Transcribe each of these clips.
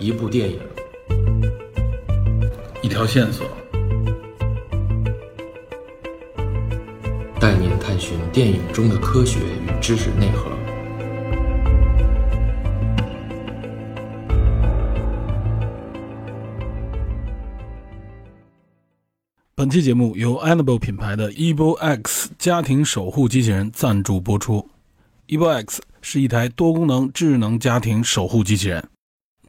一部电影，一条线索，带您探寻电影中的科学与知识内核。本期节目由 Annable 品牌的 Evo X 家庭守护机器人赞助播出。Evo X 是一台多功能智能家庭守护机器人。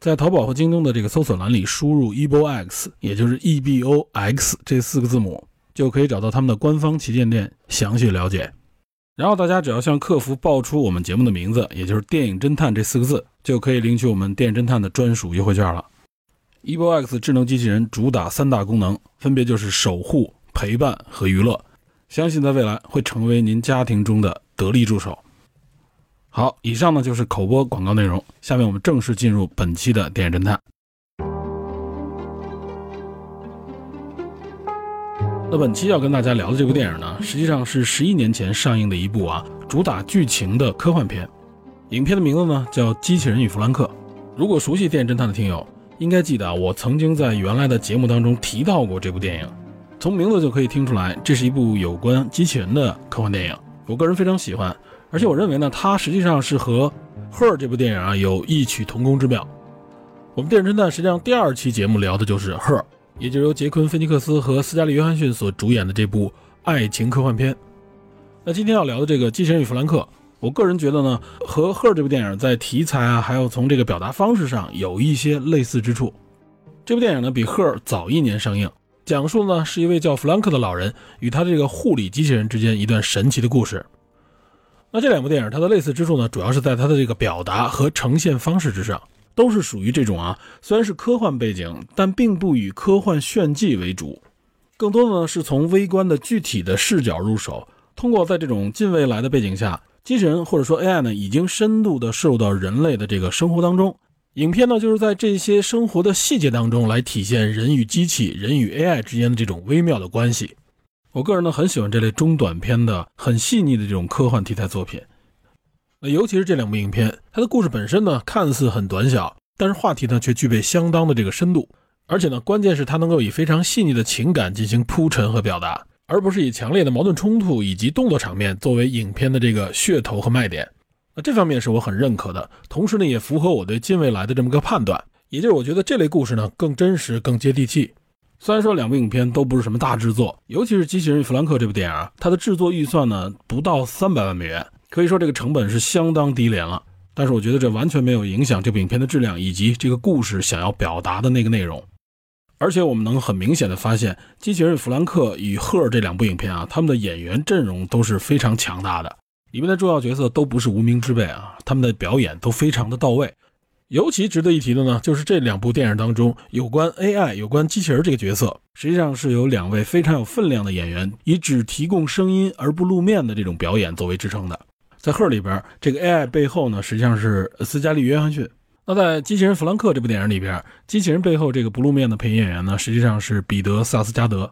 在淘宝和京东的这个搜索栏里输入 Evo X，也就是 E B O X 这四个字母，就可以找到他们的官方旗舰店详细了解。然后大家只要向客服报出我们节目的名字，也就是“电影侦探”这四个字，就可以领取我们“电影侦探”的专属优惠券了。Evo X 智能机器人主打三大功能，分别就是守护、陪伴和娱乐。相信在未来会成为您家庭中的得力助手。好，以上呢就是口播广告内容。下面我们正式进入本期的电影侦探。那本期要跟大家聊的这部电影呢，实际上是十一年前上映的一部啊，主打剧情的科幻片。影片的名字呢叫《机器人与弗兰克》。如果熟悉电影侦探的听友，应该记得啊，我曾经在原来的节目当中提到过这部电影。从名字就可以听出来，这是一部有关机器人的科幻电影。我个人非常喜欢，而且我认为呢，它实际上是和《Her》这部电影啊有异曲同工之妙。我们电影侦探实际上第二期节目聊的就是《Her》，也就是由杰昆·菲尼克斯和斯嘉丽·约翰逊所主演的这部爱情科幻片。那今天要聊的这个《机器人与弗兰克》。我个人觉得呢，和《赫》这部电影在题材啊，还有从这个表达方式上有一些类似之处。这部电影呢比《赫》早一年上映，讲述呢是一位叫弗兰克的老人与他这个护理机器人之间一段神奇的故事。那这两部电影它的类似之处呢，主要是在它的这个表达和呈现方式之上，都是属于这种啊，虽然是科幻背景，但并不以科幻炫技为主，更多的呢是从微观的具体的视角入手，通过在这种近未来的背景下。机器人或者说 AI 呢，已经深度的摄入到人类的这个生活当中。影片呢，就是在这些生活的细节当中来体现人与机器、人与 AI 之间的这种微妙的关系。我个人呢，很喜欢这类中短片的很细腻的这种科幻题材作品。那尤其是这两部影片，它的故事本身呢，看似很短小，但是话题呢，却具备相当的这个深度。而且呢，关键是它能够以非常细腻的情感进行铺陈和表达。而不是以强烈的矛盾冲突以及动作场面作为影片的这个噱头和卖点，那这方面是我很认可的。同时呢，也符合我对近未来的这么个判断，也就是我觉得这类故事呢更真实、更接地气。虽然说两部影片都不是什么大制作，尤其是《机器人与弗兰克》这部电影啊，它的制作预算呢不到三百万美元，可以说这个成本是相当低廉了。但是我觉得这完全没有影响这部影片的质量以及这个故事想要表达的那个内容。而且我们能很明显的发现，《机器人弗兰克》与《赫》这两部影片啊，他们的演员阵容都是非常强大的，里面的重要角色都不是无名之辈啊，他们的表演都非常的到位。尤其值得一提的呢，就是这两部电影当中有关 AI、有关机器人这个角色，实际上是由两位非常有分量的演员以只提供声音而不露面的这种表演作为支撑的。在《赫》里边，这个 AI 背后呢，实际上是斯嘉丽·约翰逊。那在《机器人弗兰克》这部电影里边，机器人背后这个不露面的配音演员呢，实际上是彼得·萨斯加德。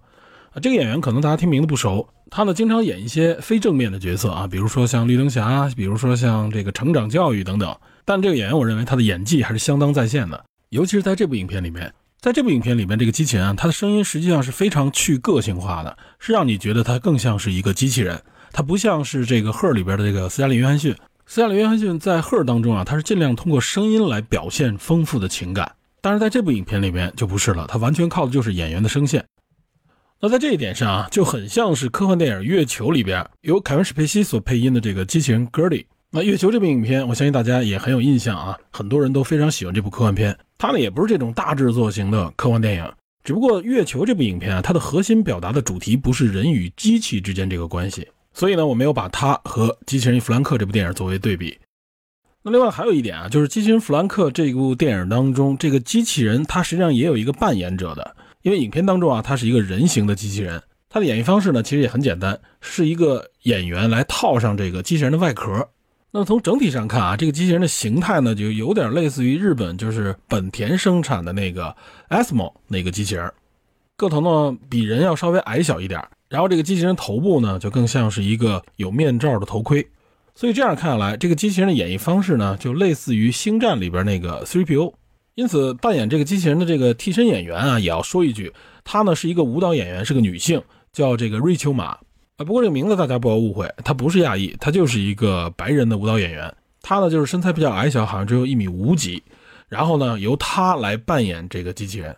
啊，这个演员可能大家听名字不熟，他呢经常演一些非正面的角色啊，比如说像绿灯侠，比如说像这个成长教育等等。但这个演员，我认为他的演技还是相当在线的，尤其是在这部影片里面。在这部影片里面，这个机器人啊，他的声音实际上是非常去个性化的，是让你觉得他更像是一个机器人，他不像是这个《赫》里边的这个斯嘉丽·约翰逊。斯嘉丽·约翰逊在《赫》当中啊，他是尽量通过声音来表现丰富的情感，但是在这部影片里面就不是了，他完全靠的就是演员的声线。那在这一点上啊，就很像是科幻电影《月球》里边由凯文·史佩西所配音的这个机器人 Gertie。那《月球》这部影片，我相信大家也很有印象啊，很多人都非常喜欢这部科幻片。它呢也不是这种大制作型的科幻电影，只不过《月球》这部影片啊，它的核心表达的主题不是人与机器之间这个关系。所以呢，我没有把它和《机器人弗兰克》这部电影作为对比。那另外还有一点啊，就是《机器人弗兰克》这部电影当中，这个机器人它实际上也有一个扮演者的，因为影片当中啊，它是一个人形的机器人，它的演绎方式呢，其实也很简单，是一个演员来套上这个机器人的外壳。那么从整体上看啊，这个机器人的形态呢，就有点类似于日本就是本田生产的那个 ASMO 那个机器人，个头呢比人要稍微矮小一点。然后这个机器人头部呢，就更像是一个有面罩的头盔，所以这样看下来，这个机器人的演绎方式呢，就类似于《星战》里边那个 3PO，因此，扮演这个机器人的这个替身演员啊，也要说一句，她呢是一个舞蹈演员，是个女性，叫这个瑞秋玛啊。不过这个名字大家不要误会，他不是亚裔，他就是一个白人的舞蹈演员。他呢就是身材比较矮小，好像只有一米五几。然后呢，由他来扮演这个机器人。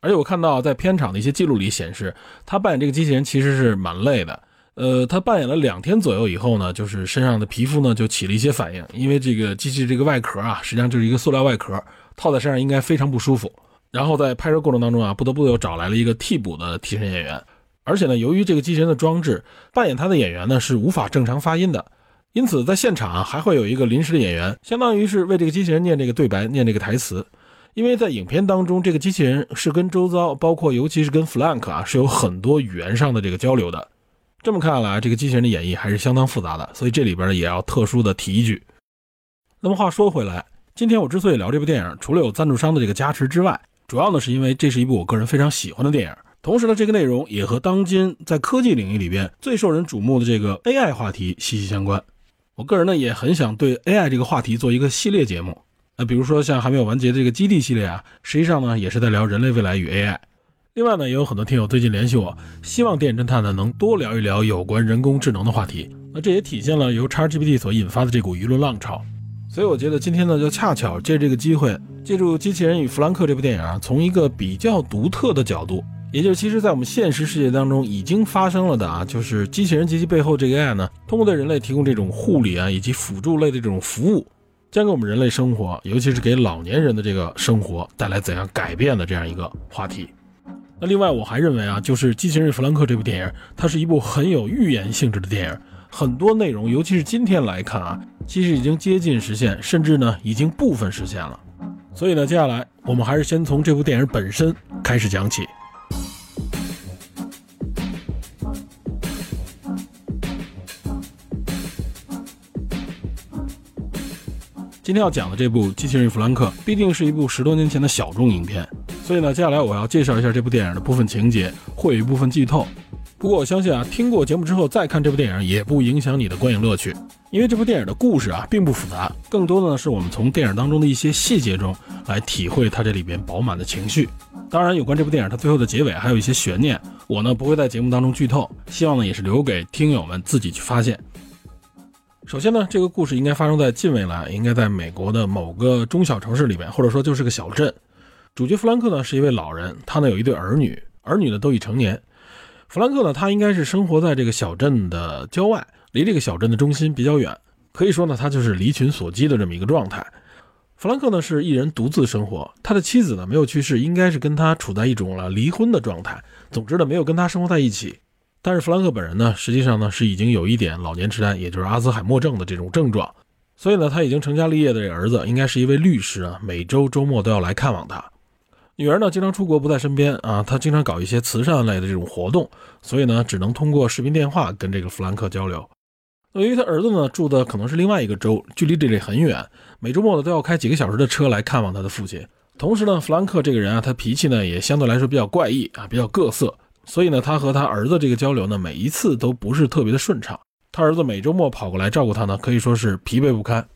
而且我看到在片场的一些记录里显示，他扮演这个机器人其实是蛮累的。呃，他扮演了两天左右以后呢，就是身上的皮肤呢就起了一些反应，因为这个机器这个外壳啊，实际上就是一个塑料外壳。套在身上应该非常不舒服，然后在拍摄过程当中啊，不得不又找来了一个替补的替身演员，而且呢，由于这个机器人的装置扮演他的演员呢是无法正常发音的，因此在现场啊还会有一个临时的演员，相当于是为这个机器人念这个对白、念这个台词，因为在影片当中，这个机器人是跟周遭，包括尤其是跟弗兰克啊，是有很多语言上的这个交流的。这么看来，这个机器人的演绎还是相当复杂的，所以这里边也要特殊的提一句。那么话说回来。今天我之所以聊这部电影，除了有赞助商的这个加持之外，主要呢是因为这是一部我个人非常喜欢的电影。同时呢，这个内容也和当今在科技领域里边最受人瞩目的这个 AI 话题息息相关。我个人呢也很想对 AI 这个话题做一个系列节目。那比如说像还没有完结的这个基地系列啊，实际上呢也是在聊人类未来与 AI。另外呢，也有很多听友最近联系我，希望电影侦探呢能多聊一聊有关人工智能的话题。那这也体现了由 ChatGPT 所引发的这股舆论浪潮。所以我觉得今天呢，就恰巧借这个机会，借助《机器人与弗兰克》这部电影啊，从一个比较独特的角度，也就是其实在我们现实世界当中已经发生了的啊，就是机器人及其背后这个 AI 呢，通过对人类提供这种护理啊以及辅助类的这种服务，将给我们人类生活，尤其是给老年人的这个生活带来怎样改变的这样一个话题。那另外我还认为啊，就是《机器人弗兰克》这部电影，它是一部很有预言性质的电影。很多内容，尤其是今天来看啊，其实已经接近实现，甚至呢已经部分实现了。所以呢，接下来我们还是先从这部电影本身开始讲起。今天要讲的这部《机器人弗兰克》，必定是一部十多年前的小众影片，所以呢，接下来我要介绍一下这部电影的部分情节，会有一部分剧透。不过我相信啊，听过节目之后再看这部电影也不影响你的观影乐趣，因为这部电影的故事啊并不复杂，更多的呢是我们从电影当中的一些细节中来体会它这里边饱满的情绪。当然，有关这部电影它最后的结尾还有一些悬念，我呢不会在节目当中剧透，希望呢也是留给听友们自己去发现。首先呢，这个故事应该发生在近未来，应该在美国的某个中小城市里面，或者说就是个小镇。主角弗兰克呢是一位老人，他呢有一对儿女，儿女呢都已成年。弗兰克呢，他应该是生活在这个小镇的郊外，离这个小镇的中心比较远。可以说呢，他就是离群索居的这么一个状态。弗兰克呢是一人独自生活，他的妻子呢没有去世，应该是跟他处在一种了离婚的状态。总之呢，没有跟他生活在一起。但是弗兰克本人呢，实际上呢是已经有一点老年痴呆，也就是阿兹海默症的这种症状。所以呢，他已经成家立业的这儿子应该是一位律师啊，每周周末都要来看望他。女儿呢，经常出国不在身边啊，她经常搞一些慈善类的这种活动，所以呢，只能通过视频电话跟这个弗兰克交流。由于他儿子呢住的可能是另外一个州，距离这里很远，每周末呢都要开几个小时的车来看望他的父亲。同时呢，弗兰克这个人啊，他脾气呢也相对来说比较怪异啊，比较各色，所以呢，他和他儿子这个交流呢，每一次都不是特别的顺畅。他儿子每周末跑过来照顾他呢，可以说是疲惫不堪。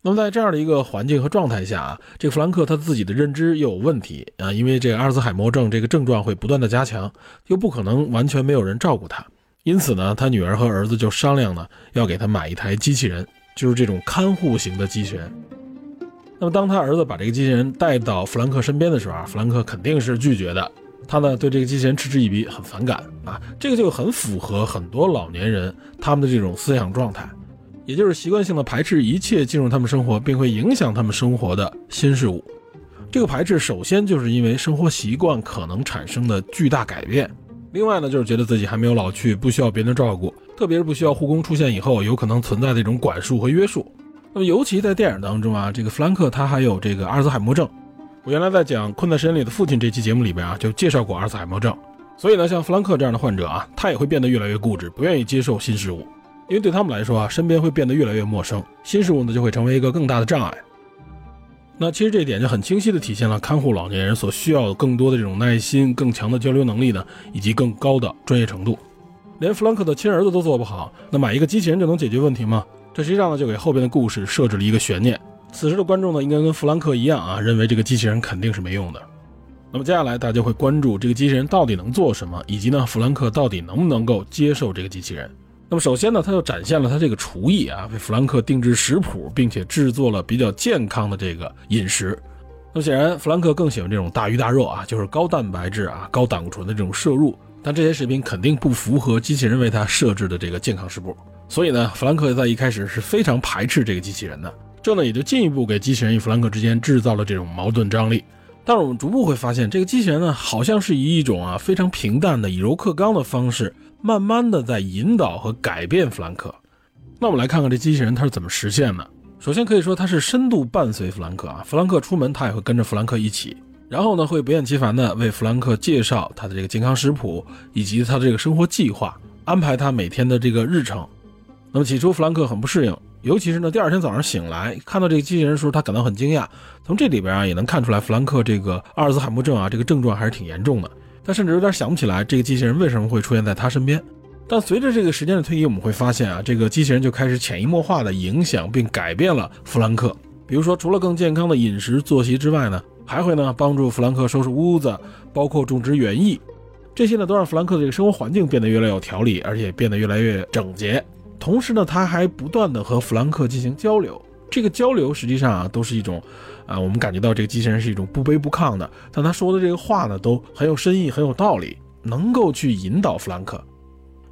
那么在这样的一个环境和状态下啊，这个弗兰克他自己的认知又有问题啊，因为这个阿尔兹海默症这个症状会不断的加强，又不可能完全没有人照顾他，因此呢，他女儿和儿子就商量呢，要给他买一台机器人，就是这种看护型的机器人。那么当他儿子把这个机器人带到弗兰克身边的时候啊，弗兰克肯定是拒绝的，他呢对这个机器人嗤之以鼻，很反感啊，这个就很符合很多老年人他们的这种思想状态。也就是习惯性的排斥一切进入他们生活并会影响他们生活的新事物。这个排斥首先就是因为生活习惯可能产生的巨大改变，另外呢就是觉得自己还没有老去，不需要别人的照顾，特别是不需要护工出现以后有可能存在的一种管束和约束。那么尤其在电影当中啊，这个弗兰克他还有这个阿尔兹海默症。我原来在讲《困在时间里的父亲》这期节目里边啊就介绍过阿尔茨海默症，所以呢像弗兰克这样的患者啊，他也会变得越来越固执，不愿意接受新事物。因为对他们来说啊，身边会变得越来越陌生，新事物呢就会成为一个更大的障碍。那其实这一点就很清晰地体现了看护老年人所需要的更多的这种耐心、更强的交流能力呢，以及更高的专业程度。连弗兰克的亲儿子都做不好，那买一个机器人就能解决问题吗？这实际上呢就给后边的故事设置了一个悬念。此时的观众呢，应该跟弗兰克一样啊，认为这个机器人肯定是没用的。那么接下来大家会关注这个机器人到底能做什么，以及呢，弗兰克到底能不能够接受这个机器人。那么首先呢，他就展现了他这个厨艺啊，为弗兰克定制食谱，并且制作了比较健康的这个饮食。那么显然，弗兰克更喜欢这种大鱼大肉啊，就是高蛋白质啊、高胆固醇的这种摄入。但这些食品肯定不符合机器人为他设置的这个健康食谱。所以呢，弗兰克在一开始是非常排斥这个机器人的。这呢，也就进一步给机器人与弗兰克之间制造了这种矛盾张力。但是我们逐步会发现，这个机器人呢，好像是以一种啊非常平淡的以柔克刚的方式。慢慢的在引导和改变弗兰克。那我们来看看这机器人它是怎么实现的。首先可以说它是深度伴随弗兰克啊，弗兰克出门他也会跟着弗兰克一起，然后呢会不厌其烦的为弗兰克介绍他的这个健康食谱以及他的这个生活计划，安排他每天的这个日程。那么起初弗兰克很不适应，尤其是呢第二天早上醒来看到这个机器人的时候，他感到很惊讶。从这里边啊也能看出来弗兰克这个阿尔兹海默症啊这个症状还是挺严重的。他甚至有点想不起来这个机器人为什么会出现在他身边。但随着这个时间的推移，我们会发现啊，这个机器人就开始潜移默化的影响并改变了弗兰克。比如说，除了更健康的饮食作息之外呢，还会呢帮助弗兰克收拾屋子，包括种植园艺，这些呢都让弗兰克的这个生活环境变得越来越有条理，而且变得越来越整洁。同时呢，他还不断的和弗兰克进行交流。这个交流实际上啊，都是一种，啊，我们感觉到这个机器人是一种不卑不亢的，但他说的这个话呢，都很有深意，很有道理，能够去引导弗兰克，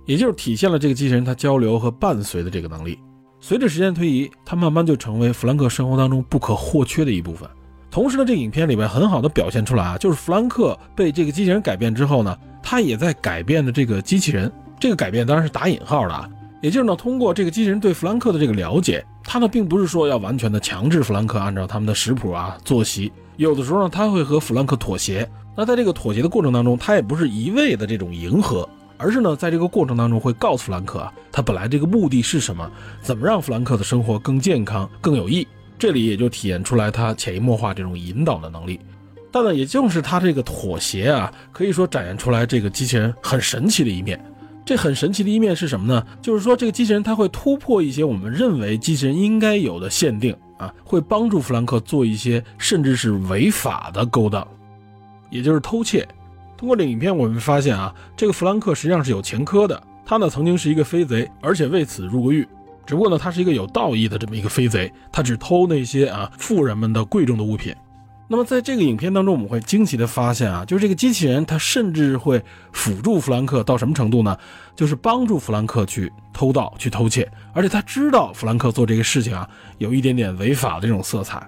也就是体现了这个机器人他交流和伴随的这个能力。随着时间推移，他慢慢就成为弗兰克生活当中不可或缺的一部分。同时呢，这个影片里面很好的表现出来啊，就是弗兰克被这个机器人改变之后呢，他也在改变的这个机器人。这个改变当然是打引号的啊。也就是呢，通过这个机器人对弗兰克的这个了解，他呢并不是说要完全的强制弗兰克按照他们的食谱啊作息，有的时候呢他会和弗兰克妥协。那在这个妥协的过程当中，他也不是一味的这种迎合，而是呢在这个过程当中会告诉弗兰克啊，他本来这个目的是什么，怎么让弗兰克的生活更健康、更有益。这里也就体现出来他潜移默化这种引导的能力。但呢，也正是他这个妥协啊，可以说展现出来这个机器人很神奇的一面。这很神奇的一面是什么呢？就是说，这个机器人它会突破一些我们认为机器人应该有的限定啊，会帮助弗兰克做一些甚至是违法的勾当，也就是偷窃。通过这影片，我们发现啊，这个弗兰克实际上是有前科的。他呢曾经是一个飞贼，而且为此入过狱。只不过呢，他是一个有道义的这么一个飞贼，他只偷那些啊富人们的贵重的物品。那么在这个影片当中，我们会惊奇的发现啊，就是这个机器人，它甚至会辅助弗兰克到什么程度呢？就是帮助弗兰克去偷盗、去偷窃，而且他知道弗兰克做这个事情啊，有一点点违法的这种色彩。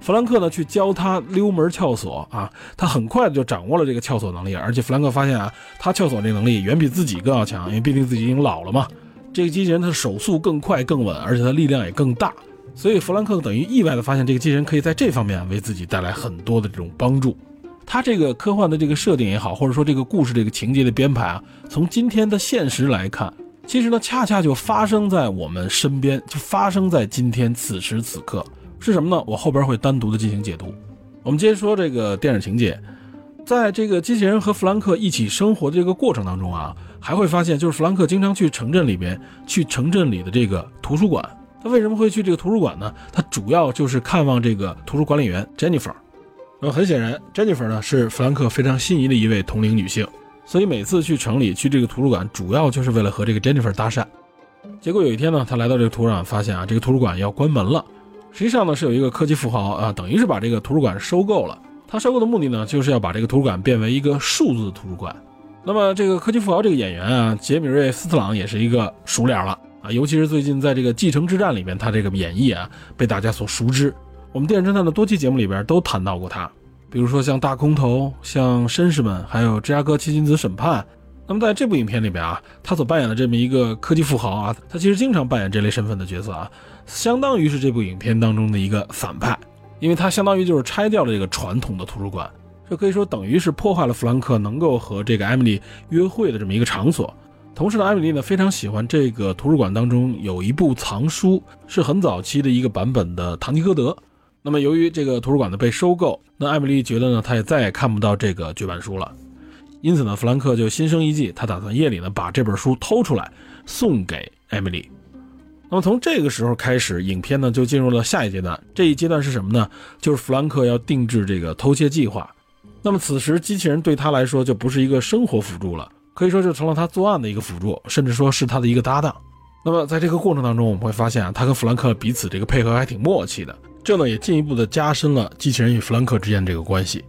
弗兰克呢，去教他溜门撬锁啊，他很快就掌握了这个撬锁能力，而且弗兰克发现啊，他撬锁这能力远比自己更要强，因为毕竟自己已经老了嘛。这个机器人它手速更快、更稳，而且它力量也更大。所以弗兰克等于意外的发现，这个机器人可以在这方面为自己带来很多的这种帮助。他这个科幻的这个设定也好，或者说这个故事这个情节的编排啊，从今天的现实来看，其实呢恰恰就发生在我们身边，就发生在今天此时此刻。是什么呢？我后边会单独的进行解读。我们接着说这个电影情节，在这个机器人和弗兰克一起生活的这个过程当中啊，还会发现，就是弗兰克经常去城镇里边，去城镇里的这个图书馆。他为什么会去这个图书馆呢？他主要就是看望这个图书管理员 Jennifer。那么很显然，Jennifer 呢是弗兰克非常心仪的一位同龄女性，所以每次去城里去这个图书馆，主要就是为了和这个 Jennifer 搭讪。结果有一天呢，他来到这个图书馆，发现啊，这个图书馆要关门了。实际上呢，是有一个科技富豪啊，等于是把这个图书馆收购了。他收购的目的呢，就是要把这个图书馆变为一个数字图书馆。那么这个科技富豪这个演员啊，杰米瑞斯特朗也是一个熟脸了。啊，尤其是最近在这个《继承之战》里面，他这个演绎啊，被大家所熟知。我们电影侦探的多期节目里边都谈到过他，比如说像《大空头》、像《绅士们》，还有《芝加哥七君子审判》。那么在这部影片里边啊，他所扮演的这么一个科技富豪啊，他其实经常扮演这类身份的角色啊，相当于是这部影片当中的一个反派，因为他相当于就是拆掉了这个传统的图书馆，这可以说等于是破坏了弗兰克能够和这个艾米丽约会的这么一个场所。同时呢，艾米丽呢非常喜欢这个图书馆当中有一部藏书，是很早期的一个版本的《堂吉诃德》。那么由于这个图书馆的被收购，那艾米丽觉得呢，她也再也看不到这个绝版书了。因此呢，弗兰克就心生一计，他打算夜里呢把这本书偷出来送给艾米丽。那么从这个时候开始，影片呢就进入了下一阶段。这一阶段是什么呢？就是弗兰克要定制这个偷窃计划。那么此时，机器人对他来说就不是一个生活辅助了，可以说就成了他作案的一个辅助，甚至说是他的一个搭档。那么在这个过程当中，我们会发现啊，他跟弗兰克彼此这个配合还挺默契的，这呢也进一步的加深了机器人与弗兰克之间这个关系。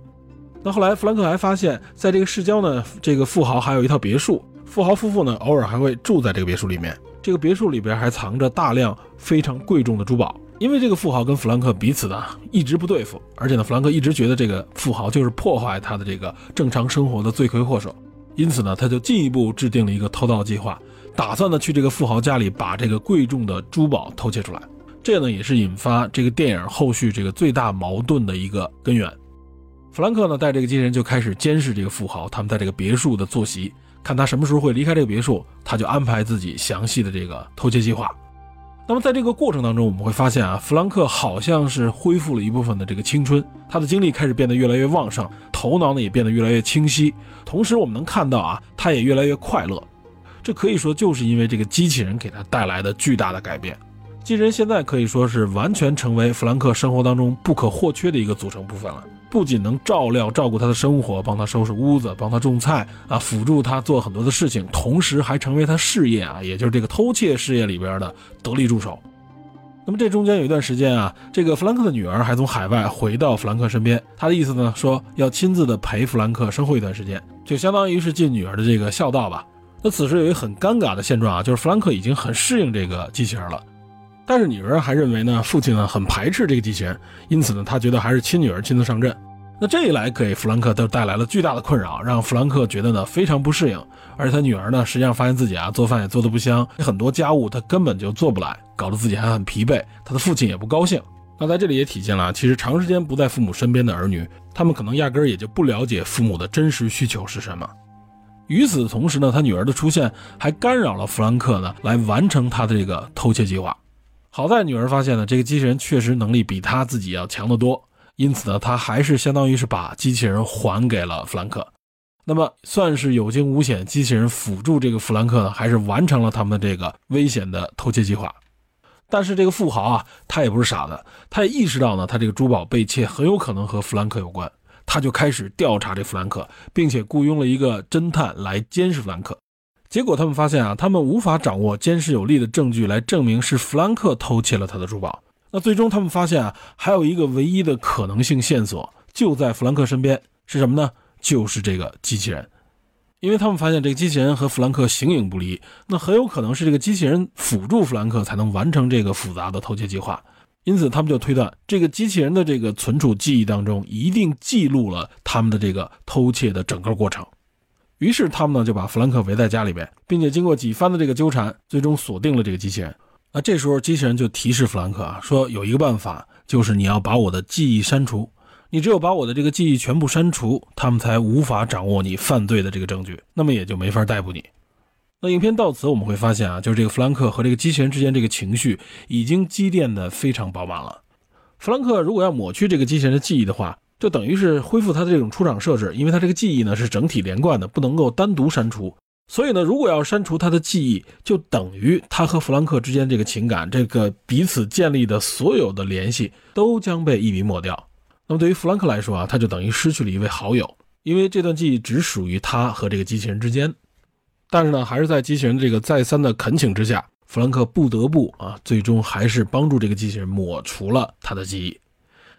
那后来，弗兰克还发现，在这个市郊呢，这个富豪还有一套别墅，富豪夫妇呢偶尔还会住在这个别墅里面。这个别墅里边还藏着大量非常贵重的珠宝，因为这个富豪跟弗兰克彼此呢一直不对付，而且呢，弗兰克一直觉得这个富豪就是破坏他的这个正常生活的罪魁祸首，因此呢，他就进一步制定了一个偷盗计划，打算呢去这个富豪家里把这个贵重的珠宝偷窃出来，这呢也是引发这个电影后续这个最大矛盾的一个根源。弗兰克呢带这个机器人就开始监视这个富豪，他们在这个别墅的作息。看他什么时候会离开这个别墅，他就安排自己详细的这个偷窃计划。那么在这个过程当中，我们会发现啊，弗兰克好像是恢复了一部分的这个青春，他的精力开始变得越来越旺盛，头脑呢也变得越来越清晰。同时，我们能看到啊，他也越来越快乐。这可以说就是因为这个机器人给他带来的巨大的改变。机器人现在可以说是完全成为弗兰克生活当中不可或缺的一个组成部分了。不仅能照料照顾他的生活，帮他收拾屋子，帮他种菜啊，辅助他做很多的事情，同时还成为他事业啊，也就是这个偷窃事业里边的得力助手。那么这中间有一段时间啊，这个弗兰克的女儿还从海外回到弗兰克身边，他的意思呢说要亲自的陪弗兰克生活一段时间，就相当于是尽女儿的这个孝道吧。那此时有一个很尴尬的现状啊，就是弗兰克已经很适应这个机器人了，但是女儿还认为呢，父亲呢很排斥这个机器人，因此呢，他觉得还是亲女儿亲自上阵。那这一来给弗兰克都带来了巨大的困扰，让弗兰克觉得呢非常不适应。而且他女儿呢，实际上发现自己啊做饭也做得不香，很多家务他根本就做不来，搞得自己还很疲惫。他的父亲也不高兴。那在这里也体现了，其实长时间不在父母身边的儿女，他们可能压根儿也就不了解父母的真实需求是什么。与此同时呢，他女儿的出现还干扰了弗兰克呢来完成他的这个偷窃计划。好在女儿发现呢，这个机器人确实能力比他自己要强得多。因此呢，他还是相当于是把机器人还给了弗兰克，那么算是有惊无险，机器人辅助这个弗兰克呢，还是完成了他们的这个危险的偷窃计划。但是这个富豪啊，他也不是傻的，他也意识到呢，他这个珠宝被窃很有可能和弗兰克有关，他就开始调查这弗兰克，并且雇佣了一个侦探来监视弗兰克。结果他们发现啊，他们无法掌握监视有力的证据来证明是弗兰克偷窃了他的珠宝。那最终他们发现啊，还有一个唯一的可能性线索就在弗兰克身边，是什么呢？就是这个机器人，因为他们发现这个机器人和弗兰克形影不离，那很有可能是这个机器人辅助弗兰克才能完成这个复杂的偷窃计划，因此他们就推断这个机器人的这个存储记忆当中一定记录了他们的这个偷窃的整个过程，于是他们呢就把弗兰克围在家里边，并且经过几番的这个纠缠，最终锁定了这个机器人。那这时候，机器人就提示弗兰克啊，说有一个办法，就是你要把我的记忆删除。你只有把我的这个记忆全部删除，他们才无法掌握你犯罪的这个证据，那么也就没法逮捕你。那影片到此，我们会发现啊，就是这个弗兰克和这个机器人之间这个情绪已经积淀的非常饱满了。弗兰克如果要抹去这个机器人的记忆的话，就等于是恢复他的这种出厂设置，因为他这个记忆呢是整体连贯的，不能够单独删除。所以呢，如果要删除他的记忆，就等于他和弗兰克之间这个情感，这个彼此建立的所有的联系都将被一笔抹掉。那么对于弗兰克来说啊，他就等于失去了一位好友，因为这段记忆只属于他和这个机器人之间。但是呢，还是在机器人这个再三的恳请之下，弗兰克不得不啊，最终还是帮助这个机器人抹除了他的记忆。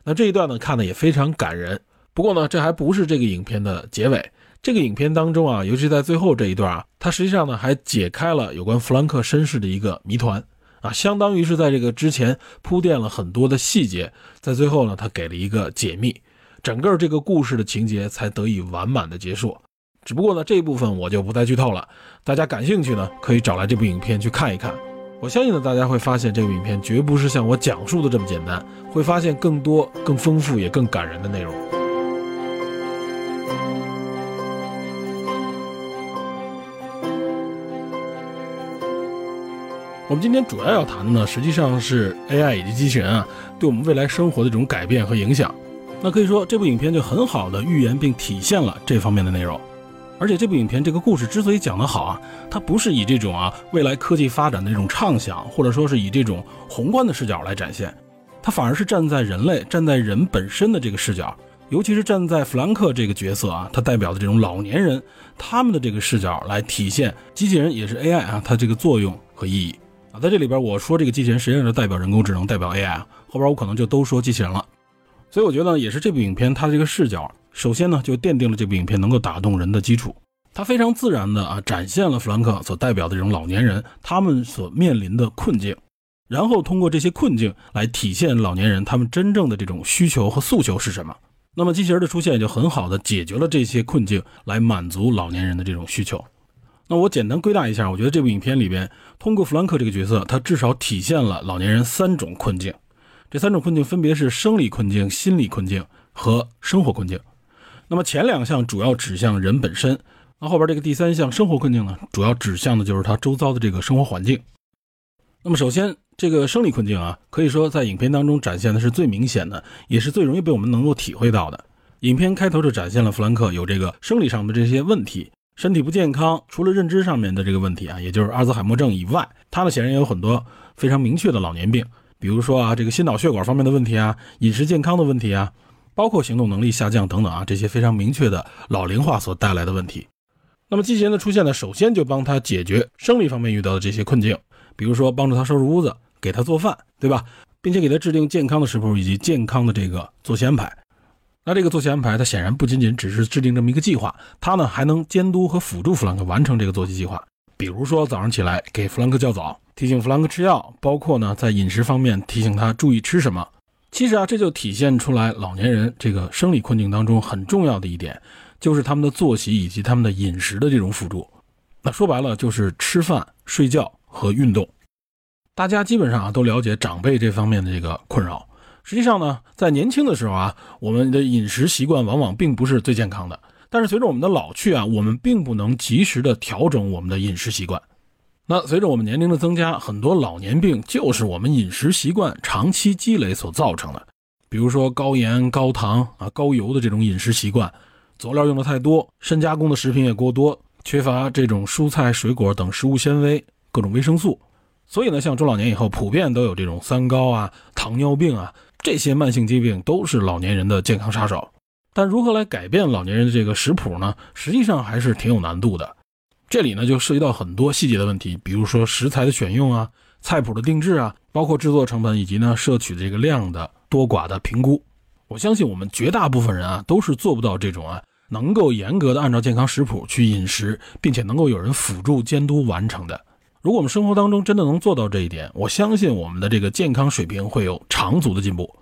那这一段呢，看的也非常感人。不过呢，这还不是这个影片的结尾。这个影片当中啊，尤其在最后这一段啊，它实际上呢还解开了有关弗兰克身世的一个谜团啊，相当于是在这个之前铺垫了很多的细节，在最后呢，他给了一个解密，整个这个故事的情节才得以完满的结束。只不过呢，这一部分我就不再剧透了，大家感兴趣呢，可以找来这部影片去看一看。我相信呢，大家会发现这部影片绝不是像我讲述的这么简单，会发现更多、更丰富也更感人的内容。我们今天主要要谈的呢，实际上是 AI 以及机器人啊，对我们未来生活的这种改变和影响。那可以说，这部影片就很好的预言并体现了这方面的内容。而且这部影片这个故事之所以讲得好啊，它不是以这种啊未来科技发展的这种畅想，或者说是以这种宏观的视角来展现，它反而是站在人类、站在人本身的这个视角，尤其是站在弗兰克这个角色啊，他代表的这种老年人，他们的这个视角来体现机器人也是 AI 啊，它这个作用和意义啊，在这里边我说这个机器人实际上是代表人工智能，代表 AI，后边我可能就都说机器人了，所以我觉得也是这部影片它的这个视角。首先呢，就奠定了这部影片能够打动人的基础。它非常自然的啊，展现了弗兰克所代表的这种老年人他们所面临的困境，然后通过这些困境来体现老年人他们真正的这种需求和诉求是什么。那么机器人的出现就很好的解决了这些困境，来满足老年人的这种需求。那我简单归纳一下，我觉得这部影片里边通过弗兰克这个角色，他至少体现了老年人三种困境。这三种困境分别是生理困境、心理困境和生活困境。那么前两项主要指向人本身，那后边这个第三项生活困境呢，主要指向的就是他周遭的这个生活环境。那么首先这个生理困境啊，可以说在影片当中展现的是最明显的，也是最容易被我们能够体会到的。影片开头就展现了弗兰克有这个生理上的这些问题，身体不健康，除了认知上面的这个问题啊，也就是阿兹海默症以外，他呢显然也有很多非常明确的老年病，比如说啊这个心脑血管方面的问题啊，饮食健康的问题啊。包括行动能力下降等等啊，这些非常明确的老龄化所带来的问题。那么机器人的出现呢，首先就帮他解决生理方面遇到的这些困境，比如说帮助他收拾屋子，给他做饭，对吧？并且给他制定健康的食谱以及健康的这个作息安排。那这个作息安排，它显然不仅仅只是制定这么一个计划，它呢还能监督和辅助弗兰克完成这个作息计划。比如说早上起来给弗兰克叫早，提醒弗兰克吃药，包括呢在饮食方面提醒他注意吃什么。其实啊，这就体现出来老年人这个生理困境当中很重要的一点，就是他们的作息以及他们的饮食的这种辅助。那说白了就是吃饭、睡觉和运动。大家基本上啊都了解长辈这方面的这个困扰。实际上呢，在年轻的时候啊，我们的饮食习惯往往并不是最健康的。但是随着我们的老去啊，我们并不能及时的调整我们的饮食习惯。那随着我们年龄的增加，很多老年病就是我们饮食习惯长期积累所造成的。比如说高盐、高糖啊、高油的这种饮食习惯，佐料用的太多，深加工的食品也过多，缺乏这种蔬菜、水果等食物纤维、各种维生素。所以呢，像中老年以后普遍都有这种三高啊、糖尿病啊这些慢性疾病，都是老年人的健康杀手。但如何来改变老年人的这个食谱呢？实际上还是挺有难度的。这里呢就涉及到很多细节的问题，比如说食材的选用啊、菜谱的定制啊，包括制作成本以及呢摄取的这个量的多寡的评估。我相信我们绝大部分人啊都是做不到这种啊能够严格的按照健康食谱去饮食，并且能够有人辅助监督完成的。如果我们生活当中真的能做到这一点，我相信我们的这个健康水平会有长足的进步。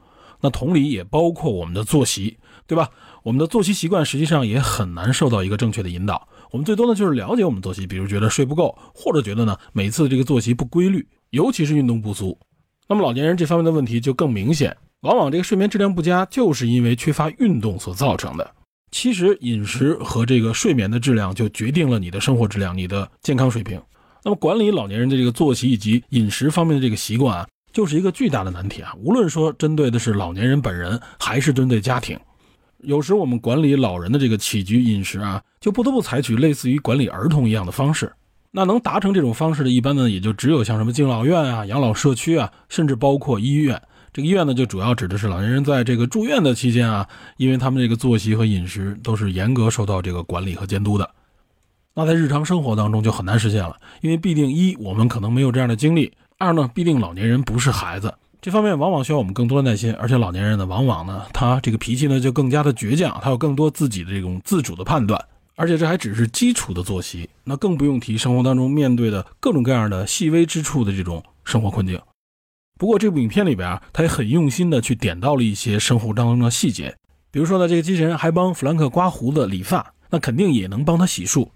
那同理也包括我们的作息，对吧？我们的作息习惯实际上也很难受到一个正确的引导。我们最多呢就是了解我们作息，比如觉得睡不够，或者觉得呢每次这个作息不规律，尤其是运动不足。那么老年人这方面的问题就更明显，往往这个睡眠质量不佳就是因为缺乏运动所造成的。其实饮食和这个睡眠的质量就决定了你的生活质量、你的健康水平。那么管理老年人的这个作息以及饮食方面的这个习惯啊，就是一个巨大的难题啊。无论说针对的是老年人本人，还是针对家庭。有时我们管理老人的这个起居饮食啊，就不得不采取类似于管理儿童一样的方式。那能达成这种方式的，一般呢，也就只有像什么敬老院啊、养老社区啊，甚至包括医院。这个医院呢，就主要指的是老年人在这个住院的期间啊，因为他们这个作息和饮食都是严格受到这个管理和监督的。那在日常生活当中就很难实现了，因为必定一我们可能没有这样的经历，二呢必定老年人不是孩子。这方面往往需要我们更多的耐心，而且老年人呢，往往呢，他这个脾气呢就更加的倔强，他有更多自己的这种自主的判断，而且这还只是基础的作息，那更不用提生活当中面对的各种各样的细微之处的这种生活困境。不过这部影片里边啊，他也很用心的去点到了一些生活当中的细节，比如说呢，这个机器人还帮弗兰克刮胡子、理发，那肯定也能帮他洗漱。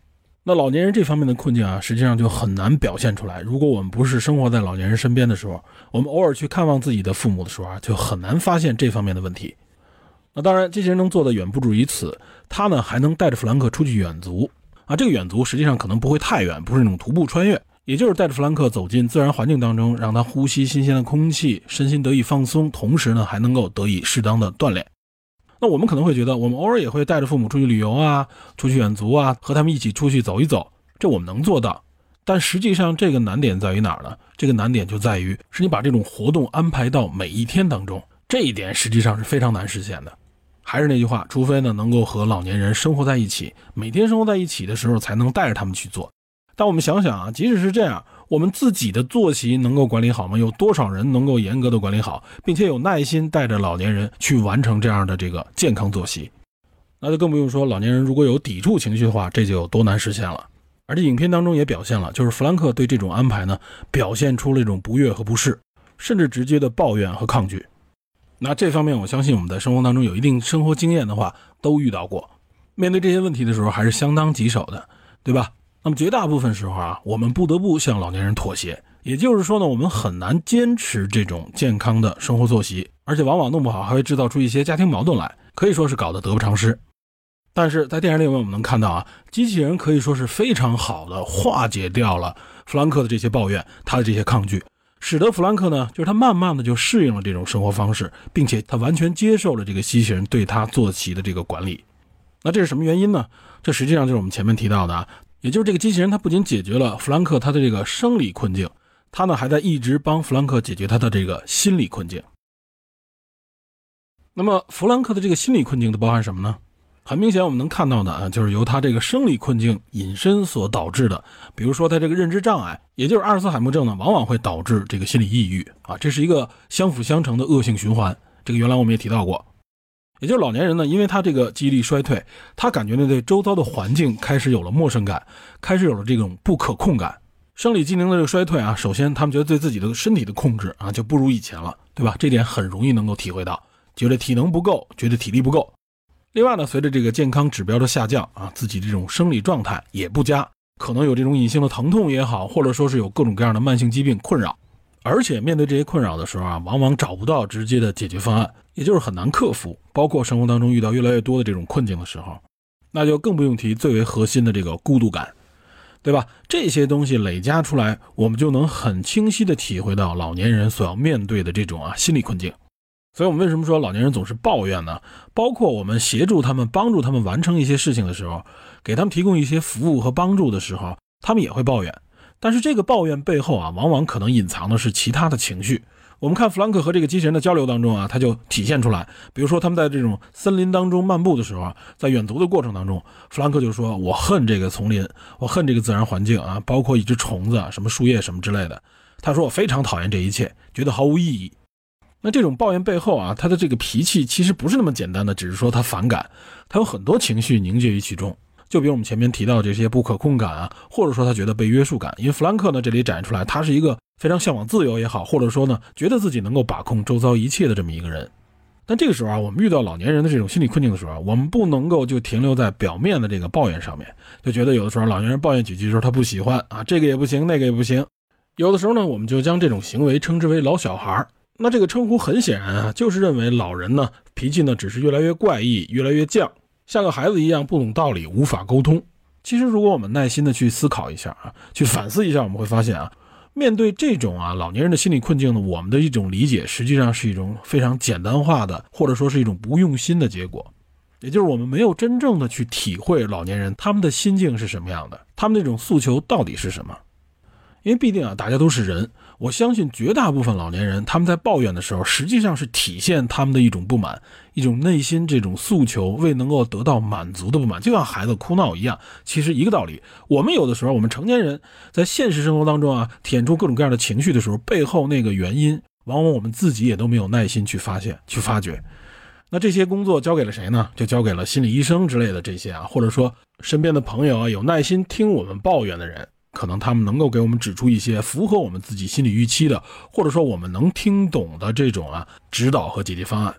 那老年人这方面的困境啊，实际上就很难表现出来。如果我们不是生活在老年人身边的时候，我们偶尔去看望自己的父母的时候啊，就很难发现这方面的问题。那当然，这些人能做的远不止于此，他呢还能带着弗兰克出去远足啊。这个远足实际上可能不会太远，不是那种徒步穿越，也就是带着弗兰克走进自然环境当中，让他呼吸新鲜的空气，身心得以放松，同时呢还能够得以适当的锻炼。那我们可能会觉得，我们偶尔也会带着父母出去旅游啊，出去远足啊，和他们一起出去走一走，这我们能做到。但实际上，这个难点在于哪儿呢？这个难点就在于，是你把这种活动安排到每一天当中，这一点实际上是非常难实现的。还是那句话，除非呢能够和老年人生活在一起，每天生活在一起的时候，才能带着他们去做。但我们想想啊，即使是这样，我们自己的作息能够管理好吗？有多少人能够严格的管理好，并且有耐心带着老年人去完成这样的这个健康作息？那就更不用说老年人如果有抵触情绪的话，这就有多难实现了。而且影片当中也表现了，就是弗兰克对这种安排呢，表现出了一种不悦和不适，甚至直接的抱怨和抗拒。那这方面，我相信我们在生活当中有一定生活经验的话，都遇到过。面对这些问题的时候，还是相当棘手的，对吧？那么绝大部分时候啊，我们不得不向老年人妥协。也就是说呢，我们很难坚持这种健康的生活作息，而且往往弄不好还会制造出一些家庭矛盾来，可以说是搞得得不偿失。但是在电影里面，我们能看到啊，机器人可以说是非常好的化解掉了弗兰克的这些抱怨，他的这些抗拒，使得弗兰克呢，就是他慢慢的就适应了这种生活方式，并且他完全接受了这个机器人对他坐骑的这个管理。那这是什么原因呢？这实际上就是我们前面提到的啊，也就是这个机器人它不仅解决了弗兰克他的这个生理困境，他呢还在一直帮弗兰克解决他的这个心理困境。那么弗兰克的这个心理困境都包含什么呢？很明显，我们能看到的啊，就是由他这个生理困境引申所导致的。比如说，他这个认知障碍，也就是阿尔茨海默症呢，往往会导致这个心理抑郁啊，这是一个相辅相成的恶性循环。这个原来我们也提到过，也就是老年人呢，因为他这个记忆力衰退，他感觉呢对周遭的环境开始有了陌生感，开始有了这种不可控感。生理机能的这个衰退啊，首先他们觉得对自己的身体的控制啊就不如以前了，对吧？这点很容易能够体会到，觉得体能不够，觉得体力不够。另外呢，随着这个健康指标的下降啊，自己这种生理状态也不佳，可能有这种隐性的疼痛也好，或者说是有各种各样的慢性疾病困扰，而且面对这些困扰的时候啊，往往找不到直接的解决方案，也就是很难克服。包括生活当中遇到越来越多的这种困境的时候，那就更不用提最为核心的这个孤独感，对吧？这些东西累加出来，我们就能很清晰的体会到老年人所要面对的这种啊心理困境。所以，我们为什么说老年人总是抱怨呢？包括我们协助他们、帮助他们完成一些事情的时候，给他们提供一些服务和帮助的时候，他们也会抱怨。但是，这个抱怨背后啊，往往可能隐藏的是其他的情绪。我们看弗兰克和这个机器人的交流当中啊，他就体现出来。比如说，他们在这种森林当中漫步的时候，在远足的过程当中，弗兰克就说：“我恨这个丛林，我恨这个自然环境啊，包括一只虫子、什么树叶什么之类的。”他说：“我非常讨厌这一切，觉得毫无意义。”那这种抱怨背后啊，他的这个脾气其实不是那么简单的，只是说他反感，他有很多情绪凝结于其中。就比如我们前面提到这些不可控感啊，或者说他觉得被约束感。因为弗兰克呢，这里展现出来，他是一个非常向往自由也好，或者说呢，觉得自己能够把控周遭一切的这么一个人。但这个时候啊，我们遇到老年人的这种心理困境的时候，我们不能够就停留在表面的这个抱怨上面，就觉得有的时候老年人抱怨几句时候他不喜欢啊，这个也不行，那个也不行。有的时候呢，我们就将这种行为称之为老小孩儿。那这个称呼很显然啊，就是认为老人呢脾气呢只是越来越怪异，越来越犟，像个孩子一样不懂道理，无法沟通。其实如果我们耐心的去思考一下啊，去反思一下，我们会发现啊，面对这种啊老年人的心理困境呢，我们的一种理解实际上是一种非常简单化的，或者说是一种不用心的结果，也就是我们没有真正的去体会老年人他们的心境是什么样的，他们那种诉求到底是什么。因为毕竟啊，大家都是人，我相信绝大部分老年人他们在抱怨的时候，实际上是体现他们的一种不满，一种内心这种诉求未能够得到满足的不满，就像孩子哭闹一样。其实一个道理，我们有的时候，我们成年人在现实生活当中啊，体现出各种各样的情绪的时候，背后那个原因，往往我们自己也都没有耐心去发现、去发掘。那这些工作交给了谁呢？就交给了心理医生之类的这些啊，或者说身边的朋友啊，有耐心听我们抱怨的人。可能他们能够给我们指出一些符合我们自己心理预期的，或者说我们能听懂的这种啊指导和解决方案。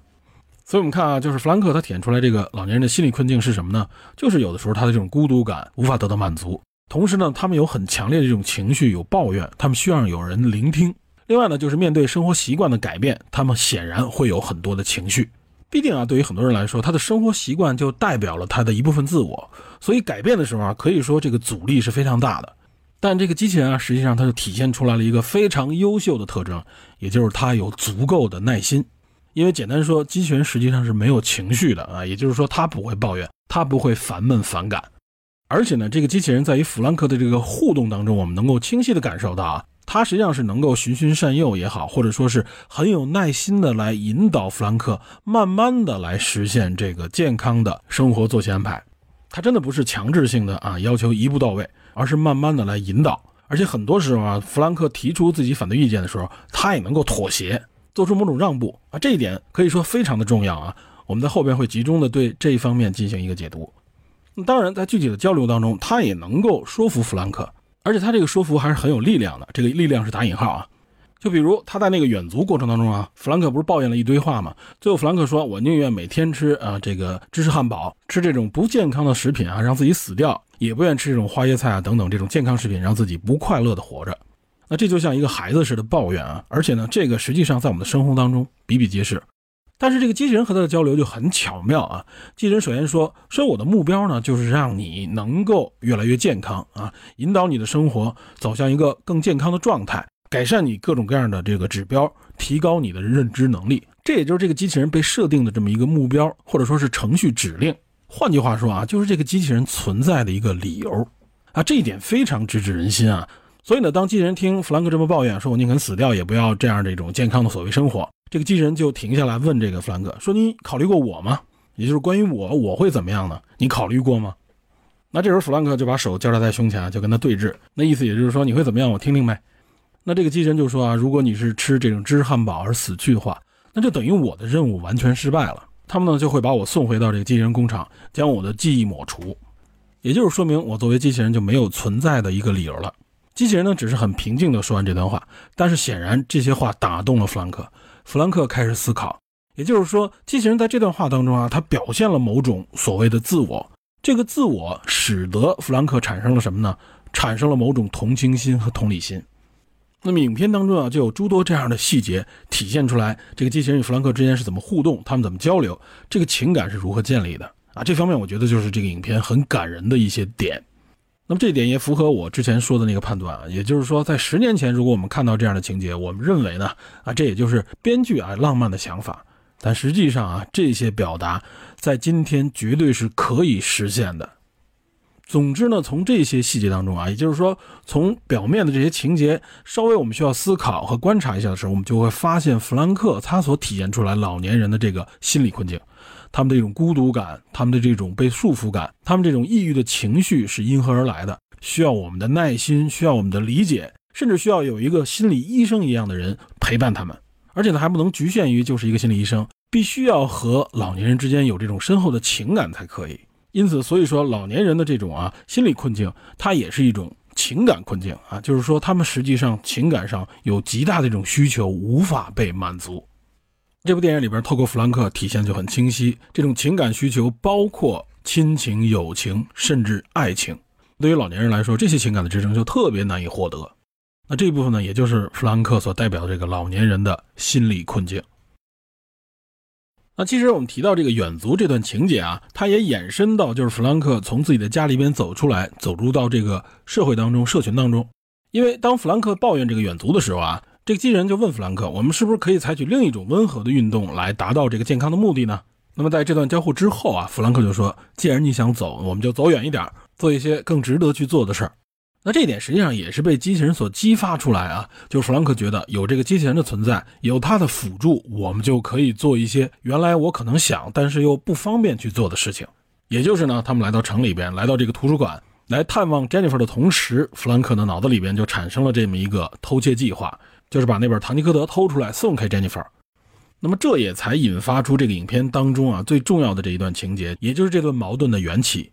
所以，我们看啊，就是弗兰克他体现出来这个老年人的心理困境是什么呢？就是有的时候他的这种孤独感无法得到满足，同时呢，他们有很强烈的这种情绪，有抱怨，他们需要有人聆听。另外呢，就是面对生活习惯的改变，他们显然会有很多的情绪。毕竟啊，对于很多人来说，他的生活习惯就代表了他的一部分自我，所以改变的时候啊，可以说这个阻力是非常大的。但这个机器人啊，实际上它就体现出来了一个非常优秀的特征，也就是它有足够的耐心。因为简单说，机器人实际上是没有情绪的啊，也就是说，它不会抱怨，它不会烦闷反感。而且呢，这个机器人在与弗兰克的这个互动当中，我们能够清晰的感受到啊，它实际上是能够循循善诱也好，或者说是很有耐心的来引导弗兰克，慢慢的来实现这个健康的生活作息安排。它真的不是强制性的啊，要求一步到位，而是慢慢的来引导。而且很多时候啊，弗兰克提出自己反对意见的时候，他也能够妥协。做出某种让步啊，这一点可以说非常的重要啊。我们在后边会集中的对这一方面进行一个解读。当然，在具体的交流当中，他也能够说服弗兰克，而且他这个说服还是很有力量的。这个力量是打引号啊。就比如他在那个远足过程当中啊，弗兰克不是抱怨了一堆话吗？最后弗兰克说：“我宁愿每天吃啊这个芝士汉堡，吃这种不健康的食品啊，让自己死掉，也不愿吃这种花椰菜啊等等这种健康食品，让自己不快乐的活着。”那这就像一个孩子似的抱怨啊，而且呢，这个实际上在我们的生活当中比比皆是。但是这个机器人和他的交流就很巧妙啊。机器人首先说说我的目标呢，就是让你能够越来越健康啊，引导你的生活走向一个更健康的状态，改善你各种各样的这个指标，提高你的认知能力。这也就是这个机器人被设定的这么一个目标，或者说是程序指令。换句话说啊，就是这个机器人存在的一个理由啊，这一点非常直指人心啊。所以呢，当机器人听弗兰克这么抱怨，说我宁肯死掉也不要这样这种健康的所谓生活，这个机器人就停下来问这个弗兰克说：“你考虑过我吗？也就是关于我，我会怎么样呢？你考虑过吗？”那这时候弗兰克就把手交叉在胸前，就跟他对峙，那意思也就是说你会怎么样？我听听呗。那这个机器人就说啊，如果你是吃这种芝士汉堡而死去的话，那就等于我的任务完全失败了。他们呢就会把我送回到这个机器人工厂，将我的记忆抹除，也就是说明我作为机器人就没有存在的一个理由了。机器人呢，只是很平静地说完这段话，但是显然这些话打动了弗兰克。弗兰克开始思考，也就是说，机器人在这段话当中啊，他表现了某种所谓的自我。这个自我使得弗兰克产生了什么呢？产生了某种同情心和同理心。那么影片当中啊，就有诸多这样的细节体现出来，这个机器人与弗兰克之间是怎么互动，他们怎么交流，这个情感是如何建立的啊？这方面我觉得就是这个影片很感人的一些点。那么这一点也符合我之前说的那个判断啊，也就是说，在十年前，如果我们看到这样的情节，我们认为呢，啊，这也就是编剧啊浪漫的想法。但实际上啊，这些表达在今天绝对是可以实现的。总之呢，从这些细节当中啊，也就是说，从表面的这些情节，稍微我们需要思考和观察一下的时候，我们就会发现弗兰克他所体现出来老年人的这个心理困境。他们的这种孤独感，他们的这种被束缚感，他们这种抑郁的情绪是因何而来的？需要我们的耐心，需要我们的理解，甚至需要有一个心理医生一样的人陪伴他们。而且呢，还不能局限于就是一个心理医生，必须要和老年人之间有这种深厚的情感才可以。因此，所以说老年人的这种啊心理困境，它也是一种情感困境啊，就是说他们实际上情感上有极大的一种需求无法被满足。这部电影里边，透过弗兰克体现就很清晰，这种情感需求包括亲情、友情，甚至爱情。对于老年人来说，这些情感的支撑就特别难以获得。那这一部分呢，也就是弗兰克所代表的这个老年人的心理困境。那其实我们提到这个远足这段情节啊，它也延伸到就是弗兰克从自己的家里边走出来，走入到这个社会当中、社群当中。因为当弗兰克抱怨这个远足的时候啊。这个机器人就问弗兰克：“我们是不是可以采取另一种温和的运动来达到这个健康的目的呢？”那么在这段交互之后啊，弗兰克就说：“既然你想走，我们就走远一点，做一些更值得去做的事儿。”那这一点实际上也是被机器人所激发出来啊。就弗兰克觉得有这个机器人的存在，有它的辅助，我们就可以做一些原来我可能想但是又不方便去做的事情。也就是呢，他们来到城里边，来到这个图书馆来探望 Jennifer 的同时，弗兰克的脑子里边就产生了这么一个偷窃计划。就是把那本《唐吉诃德》偷出来送给 Jennifer，那么这也才引发出这个影片当中啊最重要的这一段情节，也就是这段矛盾的缘起。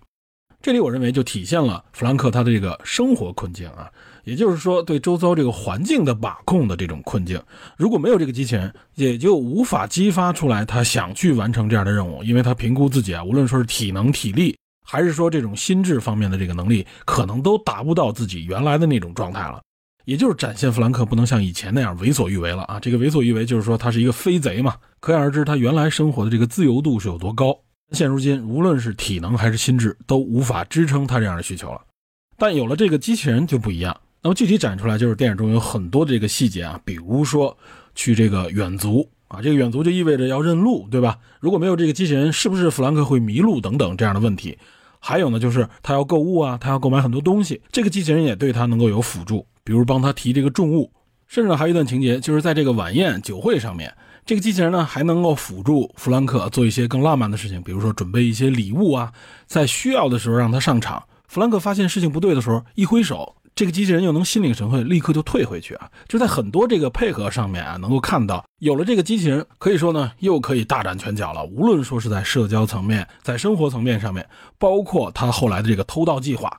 这里我认为就体现了弗兰克他的这个生活困境啊，也就是说对周遭这个环境的把控的这种困境。如果没有这个机器人，也就无法激发出来他想去完成这样的任务，因为他评估自己啊，无论说是体能、体力，还是说这种心智方面的这个能力，可能都达不到自己原来的那种状态了。也就是展现弗兰克不能像以前那样为所欲为了啊！这个为所欲为就是说他是一个飞贼嘛，可想而知他原来生活的这个自由度是有多高。现如今，无论是体能还是心智，都无法支撑他这样的需求了。但有了这个机器人就不一样。那么具体展出来就是电影中有很多的这个细节啊，比如说去这个远足啊，这个远足就意味着要认路，对吧？如果没有这个机器人，是不是弗兰克会迷路等等这样的问题？还有呢，就是他要购物啊，他要购买很多东西，这个机器人也对他能够有辅助，比如帮他提这个重物，甚至还有一段情节，就是在这个晚宴酒会上面，这个机器人呢还能够辅助弗兰克做一些更浪漫的事情，比如说准备一些礼物啊，在需要的时候让他上场。弗兰克发现事情不对的时候，一挥手。这个机器人又能心领神会，立刻就退回去啊！就在很多这个配合上面啊，能够看到有了这个机器人，可以说呢，又可以大展拳脚了。无论说是在社交层面，在生活层面上面，包括他后来的这个偷盗计划，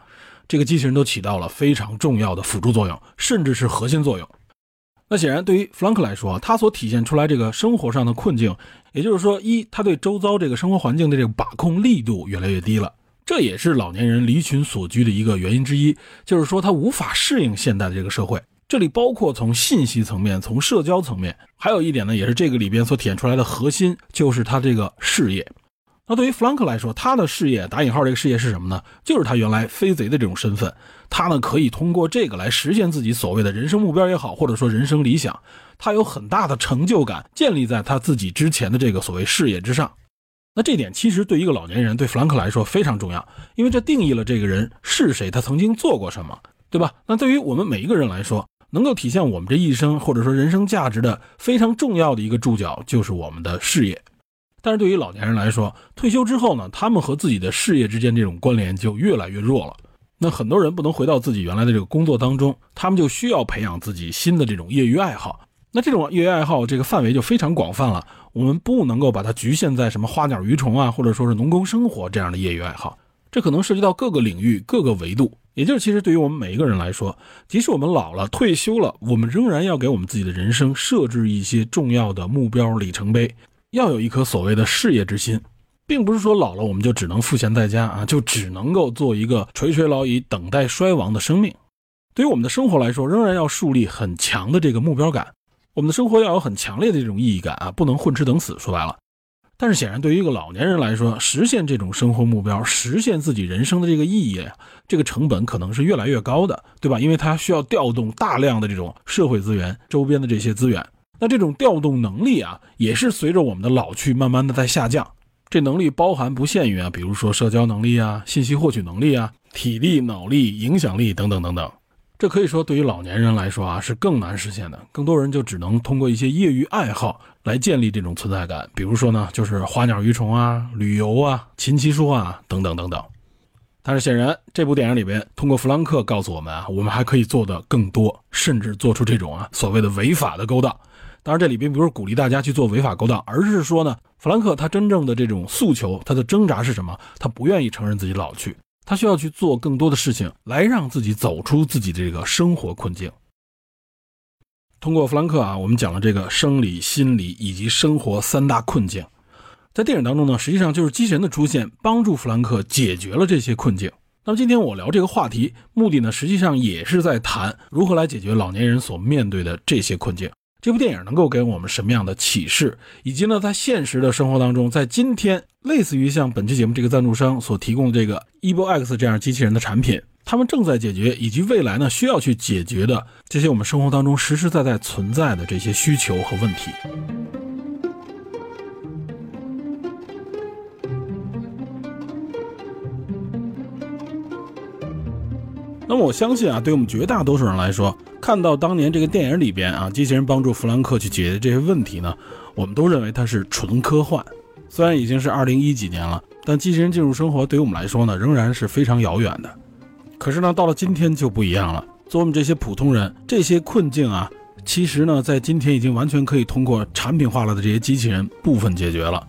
这个机器人都起到了非常重要的辅助作用，甚至是核心作用。那显然，对于弗兰克来说，他所体现出来这个生活上的困境，也就是说，一他对周遭这个生活环境的这个把控力度越来越低了。这也是老年人离群所居的一个原因之一，就是说他无法适应现代的这个社会。这里包括从信息层面、从社交层面，还有一点呢，也是这个里边所体现出来的核心，就是他这个事业。那对于弗兰克来说，他的事业（打引号）这个事业是什么呢？就是他原来飞贼的这种身份，他呢可以通过这个来实现自己所谓的人生目标也好，或者说人生理想，他有很大的成就感，建立在他自己之前的这个所谓事业之上。那这点其实对一个老年人，对弗兰克来说非常重要，因为这定义了这个人是谁，他曾经做过什么，对吧？那对于我们每一个人来说，能够体现我们这一生或者说人生价值的非常重要的一个注脚，就是我们的事业。但是对于老年人来说，退休之后呢，他们和自己的事业之间这种关联就越来越弱了。那很多人不能回到自己原来的这个工作当中，他们就需要培养自己新的这种业余爱好。那这种业余爱好这个范围就非常广泛了。我们不能够把它局限在什么花鸟鱼虫啊，或者说是农耕生活这样的业余爱好，这可能涉及到各个领域、各个维度。也就是，其实对于我们每一个人来说，即使我们老了、退休了，我们仍然要给我们自己的人生设置一些重要的目标里程碑，要有一颗所谓的事业之心，并不是说老了我们就只能赋闲在家啊，就只能够做一个垂垂老矣、等待衰亡的生命。对于我们的生活来说，仍然要树立很强的这个目标感。我们的生活要有很强烈的这种意义感啊，不能混吃等死。说白了，但是显然对于一个老年人来说，实现这种生活目标，实现自己人生的这个意义，这个成本可能是越来越高的，对吧？因为他需要调动大量的这种社会资源、周边的这些资源。那这种调动能力啊，也是随着我们的老去，慢慢的在下降。这能力包含不限于啊，比如说社交能力啊、信息获取能力啊、体力、脑力、影响力等等等等。这可以说对于老年人来说啊是更难实现的，更多人就只能通过一些业余爱好来建立这种存在感，比如说呢就是花鸟鱼虫啊、旅游啊、琴棋书画等等等等。但是显然这部电影里边通过弗兰克告诉我们啊，我们还可以做的更多，甚至做出这种啊所谓的违法的勾当。当然这里并不是鼓励大家去做违法勾当，而是说呢，弗兰克他真正的这种诉求，他的挣扎是什么？他不愿意承认自己老去。他需要去做更多的事情，来让自己走出自己的这个生活困境。通过弗兰克啊，我们讲了这个生理、心理以及生活三大困境。在电影当中呢，实际上就是机器人的出现，帮助弗兰克解决了这些困境。那么今天我聊这个话题，目的呢，实际上也是在谈如何来解决老年人所面对的这些困境。这部电影能够给我们什么样的启示，以及呢，在现实的生活当中，在今天，类似于像本期节目这个赞助商所提供的这个 e v o X 这样机器人的产品，他们正在解决，以及未来呢需要去解决的这些我们生活当中实实在在存在的这些需求和问题。那么我相信啊，对我们绝大多数人来说，看到当年这个电影里边啊，机器人帮助弗兰克去解决这些问题呢，我们都认为它是纯科幻。虽然已经是二零一几年了，但机器人进入生活对于我们来说呢，仍然是非常遥远的。可是呢，到了今天就不一样了。做我们这些普通人，这些困境啊，其实呢，在今天已经完全可以通过产品化了的这些机器人部分解决了。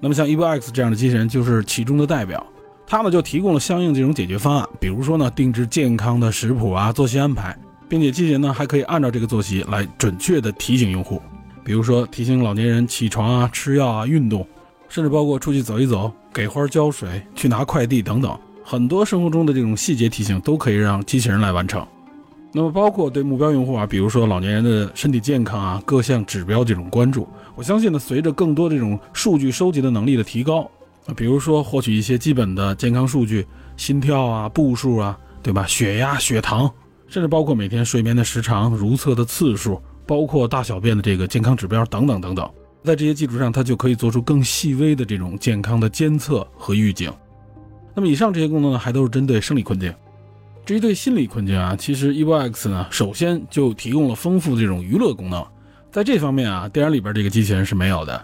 那么像 e v o X 这样的机器人就是其中的代表。他呢就提供了相应这种解决方案，比如说呢定制健康的食谱啊、作息安排，并且机器人呢还可以按照这个作息来准确的提醒用户，比如说提醒老年人起床啊、吃药啊、运动，甚至包括出去走一走、给花浇水、去拿快递等等，很多生活中的这种细节提醒都可以让机器人来完成。那么包括对目标用户啊，比如说老年人的身体健康啊、各项指标这种关注，我相信呢，随着更多这种数据收集的能力的提高。比如说获取一些基本的健康数据，心跳啊、步数啊，对吧？血压、血糖，甚至包括每天睡眠的时长、如厕的次数，包括大小便的这个健康指标等等等等。在这些基础上，它就可以做出更细微的这种健康的监测和预警。那么以上这些功能呢，还都是针对生理困境。至于对心理困境啊，其实 Evo X 呢，首先就提供了丰富的这种娱乐功能，在这方面啊，电影里边这个机器人是没有的。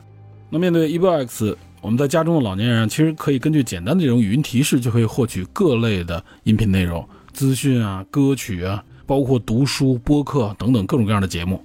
那面对 Evo X，我们在家中的老年人其实可以根据简单的这种语音提示，就可以获取各类的音频内容、资讯啊、歌曲啊，包括读书、播客等等各种各样的节目。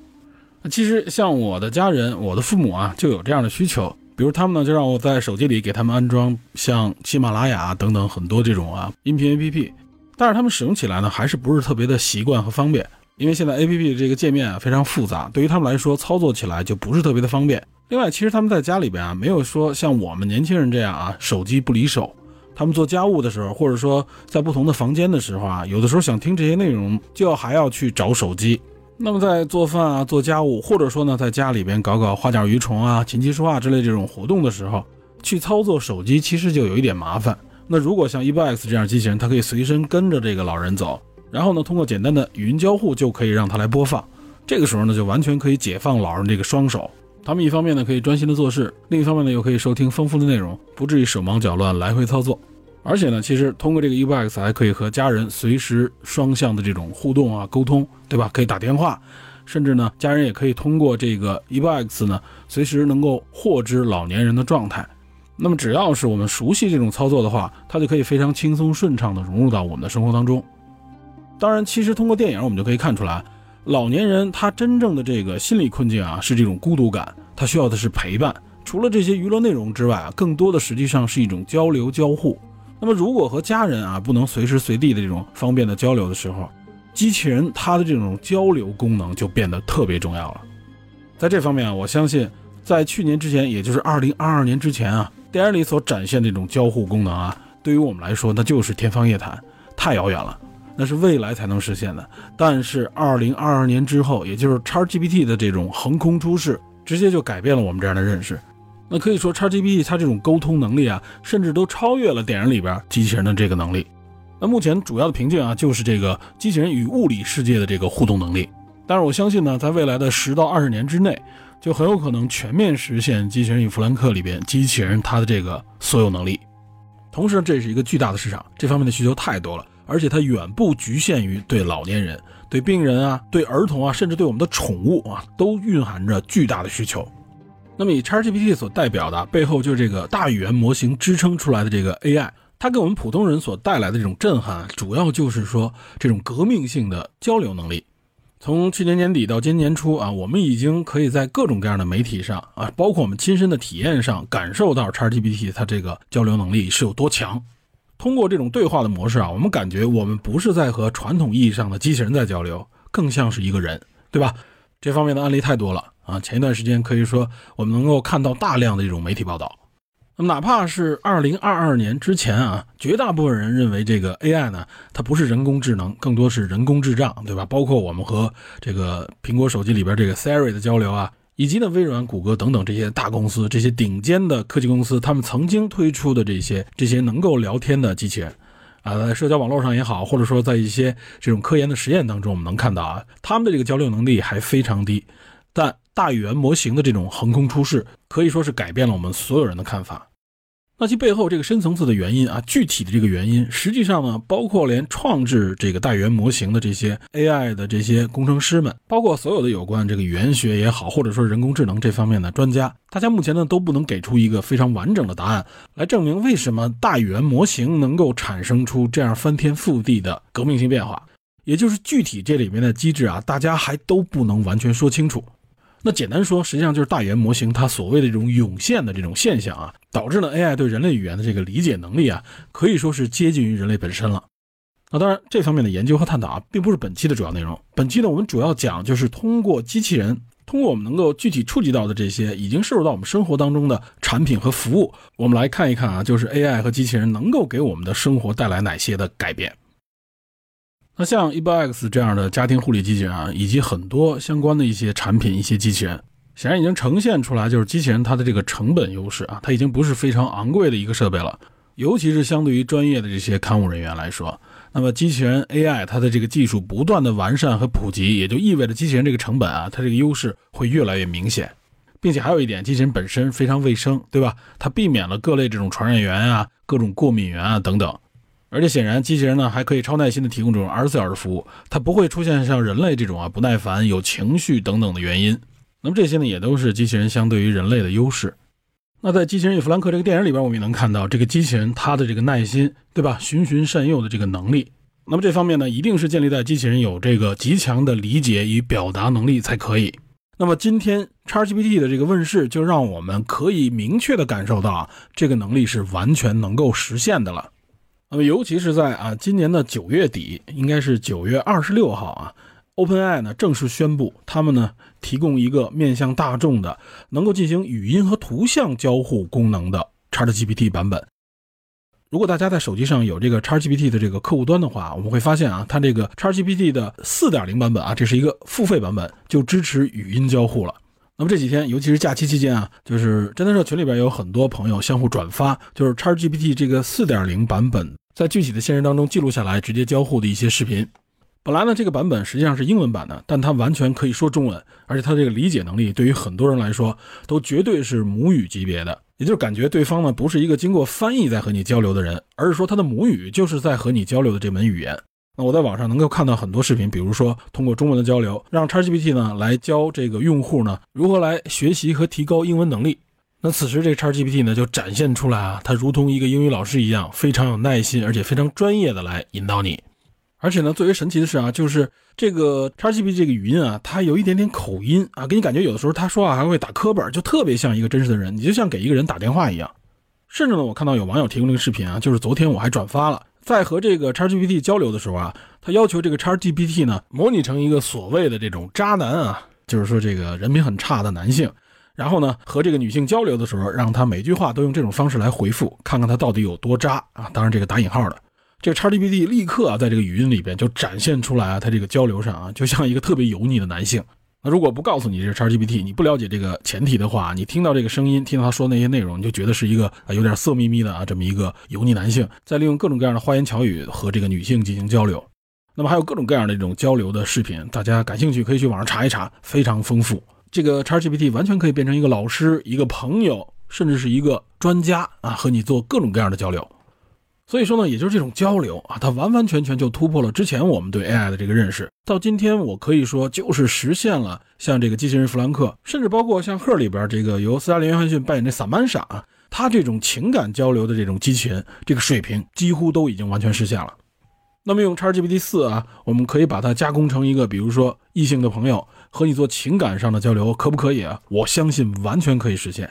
那其实像我的家人，我的父母啊，就有这样的需求，比如他们呢，就让我在手机里给他们安装像喜马拉雅等等很多这种啊音频 APP。但是他们使用起来呢，还是不是特别的习惯和方便，因为现在 A P P 的这个界面啊非常复杂，对于他们来说操作起来就不是特别的方便。另外，其实他们在家里边啊，没有说像我们年轻人这样啊，手机不离手。他们做家务的时候，或者说在不同的房间的时候啊，有的时候想听这些内容，就要还要去找手机。那么在做饭啊、做家务，或者说呢，在家里边搞搞花鸟鱼虫啊、琴棋书画之类这种活动的时候，去操作手机，其实就有一点麻烦。那如果像 e b o x 这样机器人，它可以随身跟着这个老人走，然后呢，通过简单的语音交互就可以让它来播放。这个时候呢，就完全可以解放老人这个双手，他们一方面呢可以专心的做事，另一方面呢又可以收听丰富的内容，不至于手忙脚乱来回操作。而且呢，其实通过这个 eBox 还可以和家人随时双向的这种互动啊沟通，对吧？可以打电话，甚至呢，家人也可以通过这个 eBox 呢，随时能够获知老年人的状态。那么只要是我们熟悉这种操作的话，它就可以非常轻松顺畅地融入到我们的生活当中。当然，其实通过电影我们就可以看出来，老年人他真正的这个心理困境啊，是这种孤独感，他需要的是陪伴。除了这些娱乐内容之外啊，更多的实际上是一种交流交互。那么如果和家人啊不能随时随地的这种方便的交流的时候，机器人它的这种交流功能就变得特别重要了。在这方面啊，我相信在去年之前，也就是二零二二年之前啊。电影里所展现的这种交互功能啊，对于我们来说那就是天方夜谭，太遥远了，那是未来才能实现的。但是二零二二年之后，也就是 XGPT 的这种横空出世，直接就改变了我们这样的认识。那可以说 XGPT 它这种沟通能力啊，甚至都超越了电影里边机器人的这个能力。那目前主要的瓶颈啊，就是这个机器人与物理世界的这个互动能力。但是我相信呢，在未来的十到二十年之内。就很有可能全面实现《机器人与弗兰克》里边机器人它的这个所有能力。同时，这是一个巨大的市场，这方面的需求太多了，而且它远不局限于对老年人、对病人啊、对儿童啊，甚至对我们的宠物啊，都蕴含着巨大的需求。那么，以 XGPT 所代表的背后，就是这个大语言模型支撑出来的这个 AI，它给我们普通人所带来的这种震撼，主要就是说这种革命性的交流能力。从去年年底到今年初啊，我们已经可以在各种各样的媒体上啊，包括我们亲身的体验上，感受到 XGPT 它这个交流能力是有多强。通过这种对话的模式啊，我们感觉我们不是在和传统意义上的机器人在交流，更像是一个人，对吧？这方面的案例太多了啊。前一段时间可以说我们能够看到大量的这种媒体报道。那么，哪怕是二零二二年之前啊，绝大部分人认为这个 AI 呢，它不是人工智能，更多是人工智障，对吧？包括我们和这个苹果手机里边这个 Siri 的交流啊，以及呢微软、谷歌等等这些大公司、这些顶尖的科技公司，他们曾经推出的这些这些能够聊天的机器人啊，在社交网络上也好，或者说在一些这种科研的实验当中，我们能看到啊，他们的这个交流能力还非常低，但大语言模型的这种横空出世，可以说是改变了我们所有人的看法。那其背后这个深层次的原因啊，具体的这个原因，实际上呢，包括连创制这个大语言模型的这些 AI 的这些工程师们，包括所有的有关这个语言学也好，或者说人工智能这方面的专家，大家目前呢都不能给出一个非常完整的答案来证明为什么大语言模型能够产生出这样翻天覆地的革命性变化，也就是具体这里面的机制啊，大家还都不能完全说清楚。那简单说，实际上就是大语言模型它所谓的这种涌现的这种现象啊，导致了 AI 对人类语言的这个理解能力啊，可以说是接近于人类本身了。那当然，这方面的研究和探讨啊，并不是本期的主要内容。本期呢，我们主要讲就是通过机器人，通过我们能够具体触及到的这些已经摄入到我们生活当中的产品和服务，我们来看一看啊，就是 AI 和机器人能够给我们的生活带来哪些的改变。那像 EBOX 这样的家庭护理机器人啊，以及很多相关的一些产品、一些机器人，显然已经呈现出来，就是机器人它的这个成本优势啊，它已经不是非常昂贵的一个设备了。尤其是相对于专业的这些看护人员来说，那么机器人 AI 它的这个技术不断的完善和普及，也就意味着机器人这个成本啊，它这个优势会越来越明显。并且还有一点，机器人本身非常卫生，对吧？它避免了各类这种传染源啊、各种过敏源啊等等。而且显然，机器人呢还可以超耐心的提供这种二十四小时服务，它不会出现像人类这种啊不耐烦、有情绪等等的原因。那么这些呢，也都是机器人相对于人类的优势。那在《机器人与弗兰克》这个电影里边，我们也能看到这个机器人它的这个耐心，对吧？循循善诱的这个能力。那么这方面呢，一定是建立在机器人有这个极强的理解与表达能力才可以。那么今天 ChatGPT 的这个问世，就让我们可以明确的感受到啊，这个能力是完全能够实现的了。那么尤其是在啊今年的九月底，应该是九月二十六号啊，OpenAI 呢正式宣布，他们呢提供一个面向大众的，能够进行语音和图像交互功能的 ChatGPT 版本。如果大家在手机上有这个 XGPT 的这个客户端的话，我们会发现啊，它这个 XGPT 的4.0版本啊，这是一个付费版本，就支持语音交互了。那么这几天，尤其是假期期间啊，就是侦探社群里边有很多朋友相互转发，就是 ChatGPT 这个4.0版本在具体的现实当中记录下来直接交互的一些视频。本来呢，这个版本实际上是英文版的，但它完全可以说中文，而且它这个理解能力对于很多人来说都绝对是母语级别的。也就是感觉对方呢不是一个经过翻译在和你交流的人，而是说他的母语就是在和你交流的这门语言。那我在网上能够看到很多视频，比如说通过中文的交流，让 ChatGPT 呢来教这个用户呢如何来学习和提高英文能力。那此时这 ChatGPT 呢就展现出来啊，它如同一个英语老师一样，非常有耐心，而且非常专业的来引导你。而且呢，最为神奇的是啊，就是这个 ChatGPT 这个语音啊，它有一点点口音啊，给你感觉有的时候他说话还会打磕巴，就特别像一个真实的人，你就像给一个人打电话一样。甚至呢，我看到有网友提供这个视频啊，就是昨天我还转发了，在和这个 ChatGPT 交流的时候啊，他要求这个 ChatGPT 呢模拟成一个所谓的这种渣男啊，就是说这个人品很差的男性，然后呢和这个女性交流的时候，让他每句话都用这种方式来回复，看看他到底有多渣啊。当然这个打引号的。这个 XGPT 立刻啊，在这个语音里边就展现出来啊，他这个交流上啊，就像一个特别油腻的男性。那如果不告诉你这是 XGPT，你不了解这个前提的话，你听到这个声音，听到他说那些内容，你就觉得是一个啊有点色眯眯的啊这么一个油腻男性，在利用各种各样的花言巧语和这个女性进行交流。那么还有各种各样的这种交流的视频，大家感兴趣可以去网上查一查，非常丰富。这个 XGPT 完全可以变成一个老师、一个朋友，甚至是一个专家啊，和你做各种各样的交流。所以说呢，也就是这种交流啊，它完完全全就突破了之前我们对 AI 的这个认识。到今天，我可以说就是实现了像这个机器人弗兰克，甚至包括像《赫》里边这个由斯嘉丽·约翰逊扮演的萨曼莎啊，他这种情感交流的这种机器人，这个水平几乎都已经完全实现了。那么用 XGPT 四啊，我们可以把它加工成一个，比如说异性的朋友和你做情感上的交流，可不可以啊？我相信完全可以实现。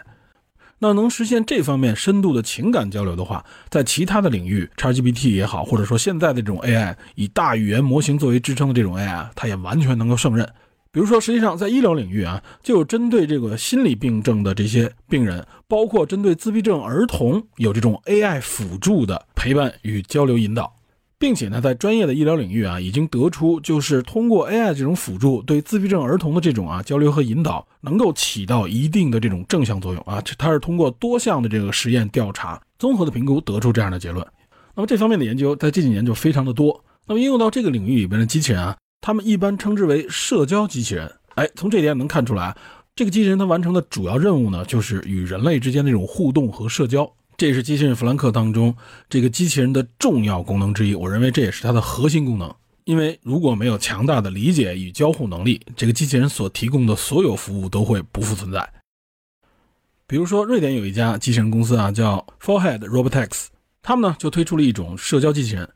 那能实现这方面深度的情感交流的话，在其他的领域，ChatGPT 也好，或者说现在的这种 AI 以大语言模型作为支撑的这种 AI，它也完全能够胜任。比如说，实际上在医疗领域啊，就有针对这个心理病症的这些病人，包括针对自闭症儿童，有这种 AI 辅助的陪伴与交流引导。并且呢，在专业的医疗领域啊，已经得出，就是通过 AI 这种辅助，对自闭症儿童的这种啊交流和引导，能够起到一定的这种正向作用啊。它是通过多项的这个实验调查、综合的评估得出这样的结论。那么这方面的研究在这几年就非常的多。那么应用到这个领域里边的机器人啊，他们一般称之为社交机器人。哎，从这点能看出来，这个机器人它完成的主要任务呢，就是与人类之间的这种互动和社交。这是机器人弗兰克当中这个机器人的重要功能之一，我认为这也是它的核心功能。因为如果没有强大的理解与交互能力，这个机器人所提供的所有服务都会不复存在。比如说，瑞典有一家机器人公司啊，叫 Forehead Robotics，他们呢就推出了一种社交机器人。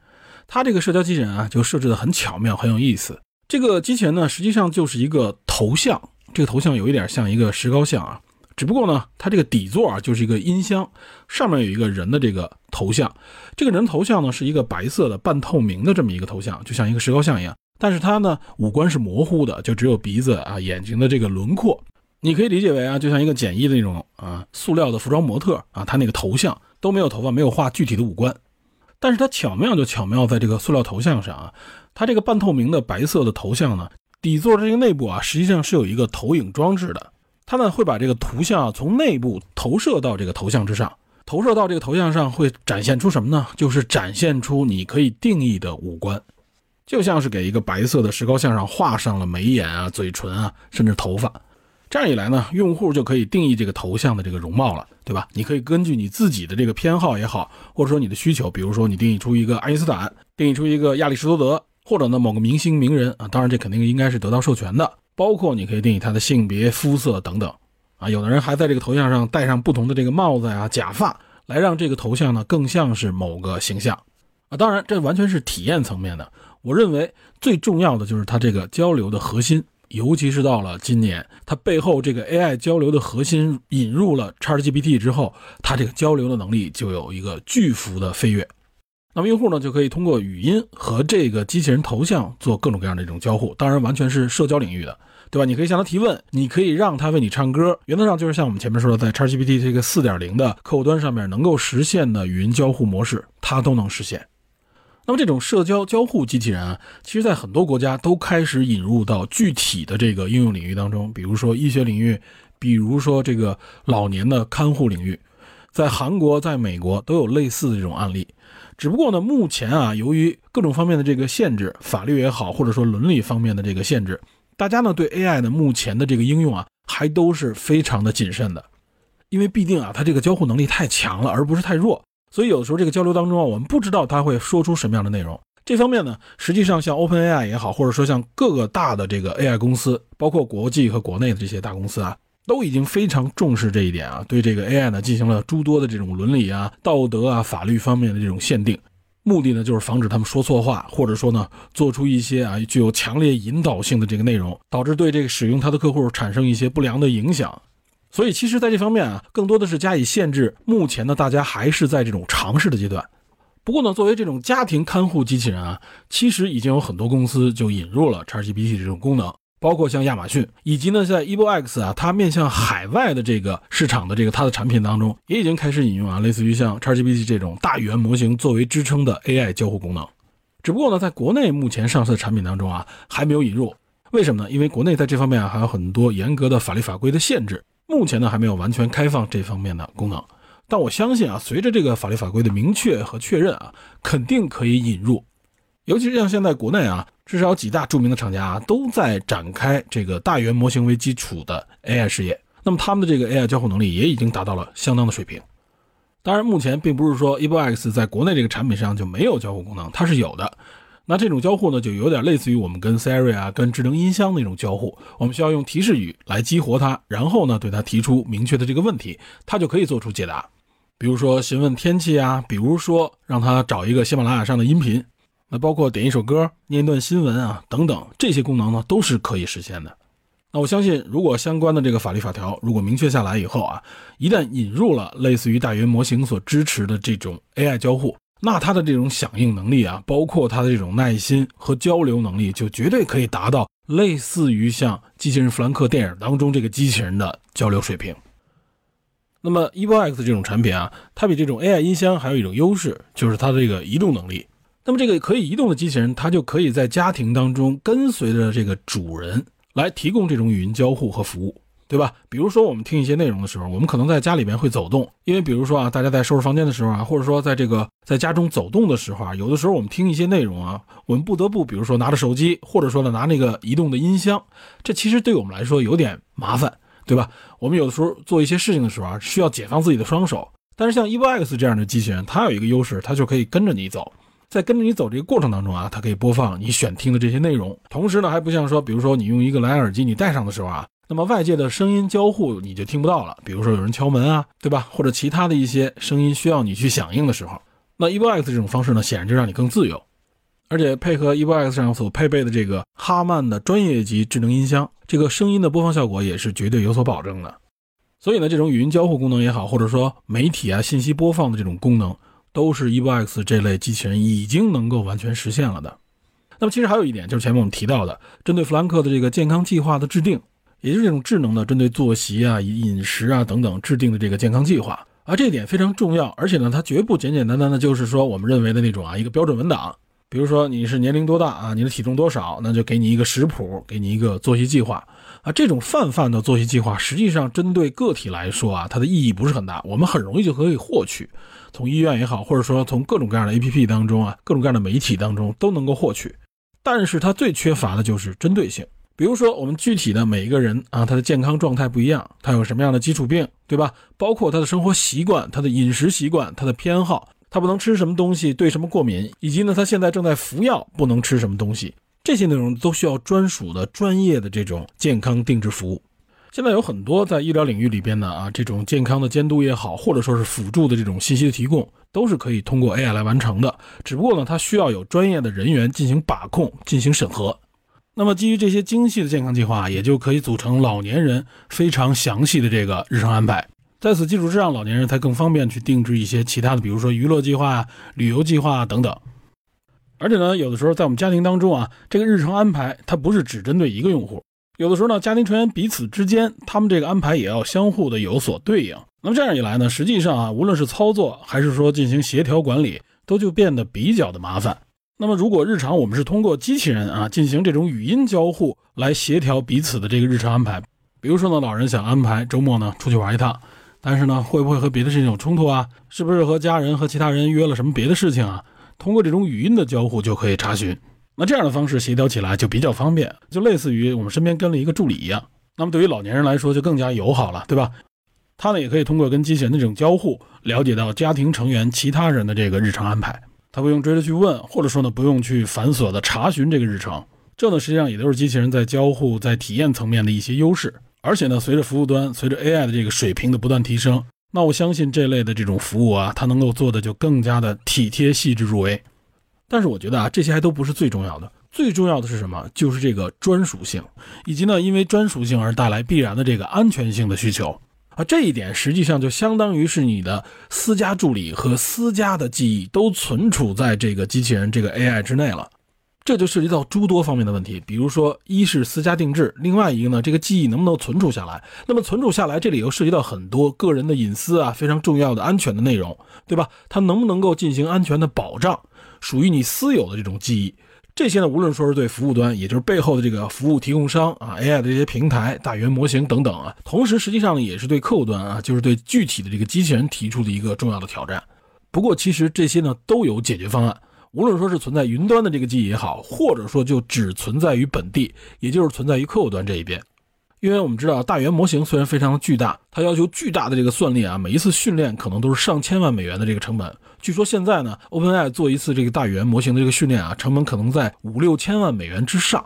它这个社交机器人啊，就设置的很巧妙，很有意思。这个机器人呢，实际上就是一个头像，这个头像有一点像一个石膏像啊。只不过呢，它这个底座啊就是一个音箱，上面有一个人的这个头像。这个人头像呢是一个白色的半透明的这么一个头像，就像一个石膏像一样。但是它呢五官是模糊的，就只有鼻子啊、眼睛的这个轮廓。你可以理解为啊，就像一个简易的那种啊塑料的服装模特啊，他那个头像都没有头发，没有画具体的五官。但是它巧妙就巧妙在这个塑料头像上啊，它这个半透明的白色的头像呢，底座这个内部啊，实际上是有一个投影装置的。他们会把这个图像从内部投射到这个头像之上，投射到这个头像上会展现出什么呢？就是展现出你可以定义的五官，就像是给一个白色的石膏像上画上了眉眼啊、嘴唇啊，甚至头发。这样一来呢，用户就可以定义这个头像的这个容貌了，对吧？你可以根据你自己的这个偏好也好，或者说你的需求，比如说你定义出一个爱因斯坦，定义出一个亚里士多德，或者呢某个明星名人啊，当然这肯定应该是得到授权的，包括你可以定义他的性别、肤色等等啊。有的人还在这个头像上戴上不同的这个帽子呀、假发，来让这个头像呢更像是某个形象啊。当然，这完全是体验层面的。我认为最重要的就是它这个交流的核心，尤其是到了今年，它背后这个 AI 交流的核心引入了 ChatGPT 之后，它这个交流的能力就有一个巨幅的飞跃。那么用户呢就可以通过语音和这个机器人头像做各种各样的这种交互，当然完全是社交领域的，对吧？你可以向它提问，你可以让它为你唱歌，原则上就是像我们前面说的，在 ChatGPT 这个4.0的客户端上面能够实现的语音交互模式，它都能实现。那么这种社交交互机器人啊，其实在很多国家都开始引入到具体的这个应用领域当中，比如说医学领域，比如说这个老年的看护领域，在韩国、在美国都有类似的这种案例。只不过呢，目前啊，由于各种方面的这个限制，法律也好，或者说伦理方面的这个限制，大家呢对 AI 的目前的这个应用啊，还都是非常的谨慎的，因为毕竟啊，它这个交互能力太强了，而不是太弱。所以有的时候这个交流当中啊，我们不知道他会说出什么样的内容。这方面呢，实际上像 OpenAI 也好，或者说像各个大的这个 AI 公司，包括国际和国内的这些大公司啊，都已经非常重视这一点啊，对这个 AI 呢进行了诸多的这种伦理啊、道德啊、法律方面的这种限定，目的呢就是防止他们说错话，或者说呢做出一些啊具有强烈引导性的这个内容，导致对这个使用它的客户产生一些不良的影响。所以，其实，在这方面啊，更多的是加以限制。目前呢，大家还是在这种尝试的阶段。不过呢，作为这种家庭看护机器人啊，其实已经有很多公司就引入了 ChatGPT 这种功能，包括像亚马逊，以及呢，在 EvoX 啊，它面向海外的这个市场的这个它的产品当中，也已经开始引用啊，类似于像 ChatGPT 这种大语言模型作为支撑的 AI 交互功能。只不过呢，在国内目前上市的产品当中啊，还没有引入。为什么呢？因为国内在这方面啊，还有很多严格的法律法规的限制。目前呢还没有完全开放这方面的功能，但我相信啊，随着这个法律法规的明确和确认啊，肯定可以引入。尤其是像现在国内啊，至少几大著名的厂家啊，都在展开这个大语言模型为基础的 AI 事业。那么他们的这个 AI 交互能力也已经达到了相当的水平。当然，目前并不是说 EvoX 在国内这个产品上就没有交互功能，它是有的。那这种交互呢，就有点类似于我们跟 Siri 啊、跟智能音箱那种交互。我们需要用提示语来激活它，然后呢，对它提出明确的这个问题，它就可以做出解答。比如说询问天气啊，比如说让它找一个喜马拉雅上的音频，那包括点一首歌、念一段新闻啊等等，这些功能呢都是可以实现的。那我相信，如果相关的这个法律法条如果明确下来以后啊，一旦引入了类似于大语言模型所支持的这种 AI 交互。那它的这种响应能力啊，包括它的这种耐心和交流能力，就绝对可以达到类似于像机器人弗兰克电影当中这个机器人的交流水平。那么 EvoX 这种产品啊，它比这种 AI 音箱还有一种优势，就是它的这个移动能力。那么这个可以移动的机器人，它就可以在家庭当中跟随着这个主人来提供这种语音交互和服务。对吧？比如说我们听一些内容的时候，我们可能在家里边会走动，因为比如说啊，大家在收拾房间的时候啊，或者说在这个在家中走动的时候啊，有的时候我们听一些内容啊，我们不得不比如说拿着手机，或者说呢拿那个移动的音箱，这其实对我们来说有点麻烦，对吧？我们有的时候做一些事情的时候啊，需要解放自己的双手。但是像 EvoX 这样的机器人，它有一个优势，它就可以跟着你走，在跟着你走这个过程当中啊，它可以播放你选听的这些内容，同时呢还不像说，比如说你用一个蓝牙耳机你戴上的时候啊。那么外界的声音交互你就听不到了，比如说有人敲门啊，对吧？或者其他的一些声音需要你去响应的时候，那 EvoX 这种方式呢，显然就让你更自由，而且配合 EvoX 上所配备的这个哈曼的专业级智能音箱，这个声音的播放效果也是绝对有所保证的。所以呢，这种语音交互功能也好，或者说媒体啊信息播放的这种功能，都是 EvoX 这类机器人已经能够完全实现了的。那么其实还有一点，就是前面我们提到的，针对弗兰克的这个健康计划的制定。也就是这种智能的针对作息啊、饮食啊等等制定的这个健康计划，而这一点非常重要。而且呢，它绝不简简单单的就是说我们认为的那种啊一个标准文档。比如说你是年龄多大啊，你的体重多少，那就给你一个食谱，给你一个作息计划啊。这种泛泛的作息计划，实际上针对个体来说啊，它的意义不是很大。我们很容易就可以获取，从医院也好，或者说从各种各样的 APP 当中啊，各种各样的媒体当中都能够获取。但是它最缺乏的就是针对性。比如说，我们具体的每一个人啊，他的健康状态不一样，他有什么样的基础病，对吧？包括他的生活习惯、他的饮食习惯、他的偏好，他不能吃什么东西，对什么过敏，以及呢，他现在正在服药，不能吃什么东西，这些内容都需要专属的、专业的这种健康定制服务。现在有很多在医疗领域里边呢啊，这种健康的监督也好，或者说是辅助的这种信息的提供，都是可以通过 AI 来完成的。只不过呢，它需要有专业的人员进行把控、进行审核。那么，基于这些精细的健康计划，也就可以组成老年人非常详细的这个日程安排。在此基础之上，老年人才更方便去定制一些其他的，比如说娱乐计划、旅游计划等等。而且呢，有的时候在我们家庭当中啊，这个日程安排它不是只针对一个用户，有的时候呢，家庭成员彼此之间，他们这个安排也要相互的有所对应。那么这样一来呢，实际上啊，无论是操作还是说进行协调管理，都就变得比较的麻烦。那么，如果日常我们是通过机器人啊进行这种语音交互来协调彼此的这个日常安排，比如说呢，老人想安排周末呢出去玩一趟，但是呢，会不会和别的事情有冲突啊？是不是和家人和其他人约了什么别的事情啊？通过这种语音的交互就可以查询。那这样的方式协调起来就比较方便，就类似于我们身边跟了一个助理一样。那么对于老年人来说就更加友好了，对吧？他呢也可以通过跟机器人的这种交互，了解到家庭成员其他人的这个日常安排。他不用追着去问，或者说呢，不用去繁琐的查询这个日程，这呢实际上也都是机器人在交互、在体验层面的一些优势。而且呢，随着服务端、随着 AI 的这个水平的不断提升，那我相信这类的这种服务啊，它能够做的就更加的体贴、细致入微。但是我觉得啊，这些还都不是最重要的，最重要的是什么？就是这个专属性，以及呢，因为专属性而带来必然的这个安全性的需求。啊，这一点实际上就相当于是你的私家助理和私家的记忆都存储在这个机器人这个 AI 之内了，这就涉及到诸多方面的问题。比如说，一是私家定制，另外一个呢，这个记忆能不能存储下来？那么存储下来，这里又涉及到很多个人的隐私啊，非常重要的安全的内容，对吧？它能不能够进行安全的保障？属于你私有的这种记忆。这些呢，无论说是对服务端，也就是背后的这个服务提供商啊，AI 的这些平台、大语言模型等等啊，同时实际上也是对客户端啊，就是对具体的这个机器人提出的一个重要的挑战。不过，其实这些呢都有解决方案，无论说是存在云端的这个记忆也好，或者说就只存在于本地，也就是存在于客户端这一边。因为我们知道，大语言模型虽然非常的巨大，它要求巨大的这个算力啊，每一次训练可能都是上千万美元的这个成本。据说现在呢，OpenAI 做一次这个大语言模型的这个训练啊，成本可能在五六千万美元之上。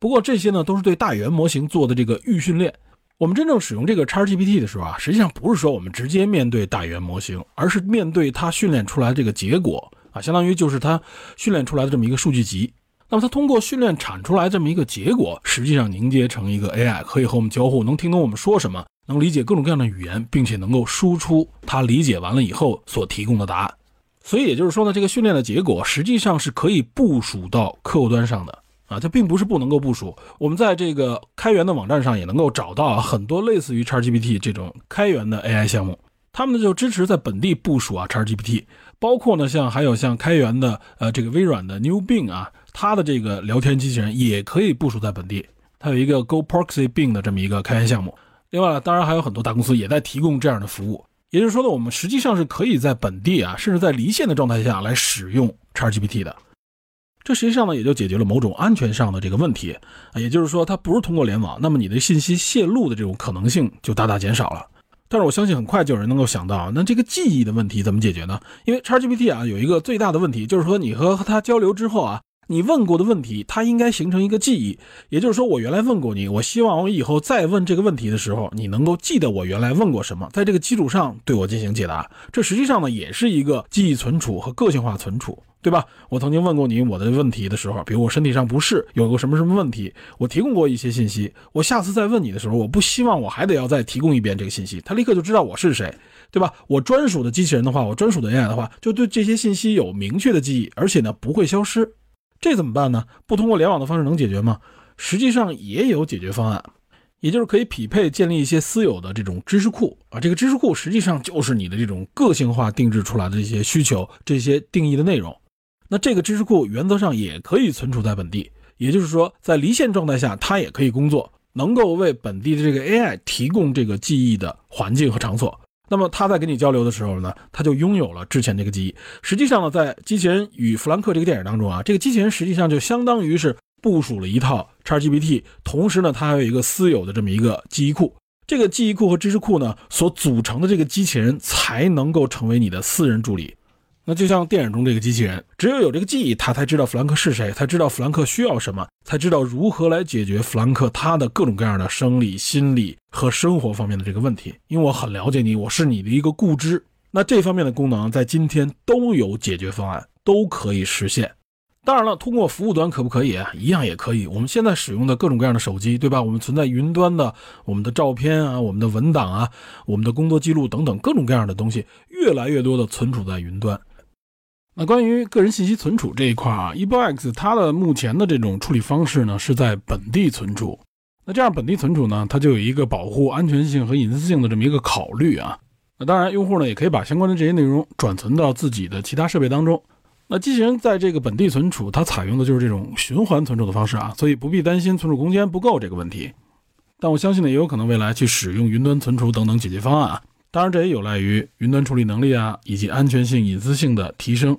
不过这些呢，都是对大语言模型做的这个预训练。我们真正使用这个 XGPT 的时候啊，实际上不是说我们直接面对大语言模型，而是面对它训练出来这个结果啊，相当于就是它训练出来的这么一个数据集。那么它通过训练产出来这么一个结果，实际上凝结成一个 AI，可以和我们交互，能听懂我们说什么，能理解各种各样的语言，并且能够输出它理解完了以后所提供的答案。所以也就是说呢，这个训练的结果实际上是可以部署到客户端上的啊，它并不是不能够部署。我们在这个开源的网站上也能够找到很多类似于 ChatGPT 这种开源的 AI 项目，他们呢就支持在本地部署啊 ChatGPT，包括呢像还有像开源的呃这个微软的 New Bing 啊。它的这个聊天机器人也可以部署在本地，它有一个 Go Proxy Bing 的这么一个开源项目。另外，当然还有很多大公司也在提供这样的服务。也就是说呢，我们实际上是可以在本地啊，甚至在离线的状态下来使用 ChatGPT 的。这实际上呢，也就解决了某种安全上的这个问题。也就是说，它不是通过联网，那么你的信息泄露的这种可能性就大大减少了。但是我相信很快就有人能够想到，那这个记忆的问题怎么解决呢？因为 ChatGPT 啊有一个最大的问题，就是说你和它交流之后啊。你问过的问题，它应该形成一个记忆，也就是说，我原来问过你，我希望我以后再问这个问题的时候，你能够记得我原来问过什么，在这个基础上对我进行解答。这实际上呢，也是一个记忆存储和个性化存储，对吧？我曾经问过你我的问题的时候，比如我身体上不适，有个什么什么问题，我提供过一些信息。我下次再问你的时候，我不希望我还得要再提供一遍这个信息，他立刻就知道我是谁，对吧？我专属的机器人的话，我专属的 AI 的话，就对这些信息有明确的记忆，而且呢不会消失。这怎么办呢？不通过联网的方式能解决吗？实际上也有解决方案，也就是可以匹配建立一些私有的这种知识库啊。这个知识库实际上就是你的这种个性化定制出来的这些需求、这些定义的内容。那这个知识库原则上也可以存储在本地，也就是说，在离线状态下它也可以工作，能够为本地的这个 AI 提供这个记忆的环境和场所。那么他在跟你交流的时候呢，他就拥有了之前这个记忆。实际上呢，在《机器人与弗兰克》这个电影当中啊，这个机器人实际上就相当于是部署了一套 XGPT，同时呢，它还有一个私有的这么一个记忆库。这个记忆库和知识库呢所组成的这个机器人才能够成为你的私人助理。那就像电影中这个机器人，只有有这个记忆，他才知道弗兰克是谁，才知道弗兰克需要什么，才知道如何来解决弗兰克他的各种各样的生理、心理和生活方面的这个问题。因为我很了解你，我是你的一个固知。那这方面的功能在今天都有解决方案，都可以实现。当然了，通过服务端可不可以？一样也可以。我们现在使用的各种各样的手机，对吧？我们存在云端的，我们的照片啊，我们的文档啊，我们的工作记录等等各种各样的东西，越来越多的存储在云端。那关于个人信息存储这一块啊 e b o x 它的目前的这种处理方式呢，是在本地存储。那这样本地存储呢，它就有一个保护安全性和隐私性的这么一个考虑啊。那当然，用户呢也可以把相关的这些内容转存到自己的其他设备当中。那机器人在这个本地存储，它采用的就是这种循环存储的方式啊，所以不必担心存储空间不够这个问题。但我相信呢，也有可能未来去使用云端存储等等解决方案啊。当然，这也有赖于云端处理能力啊，以及安全性、隐私性的提升。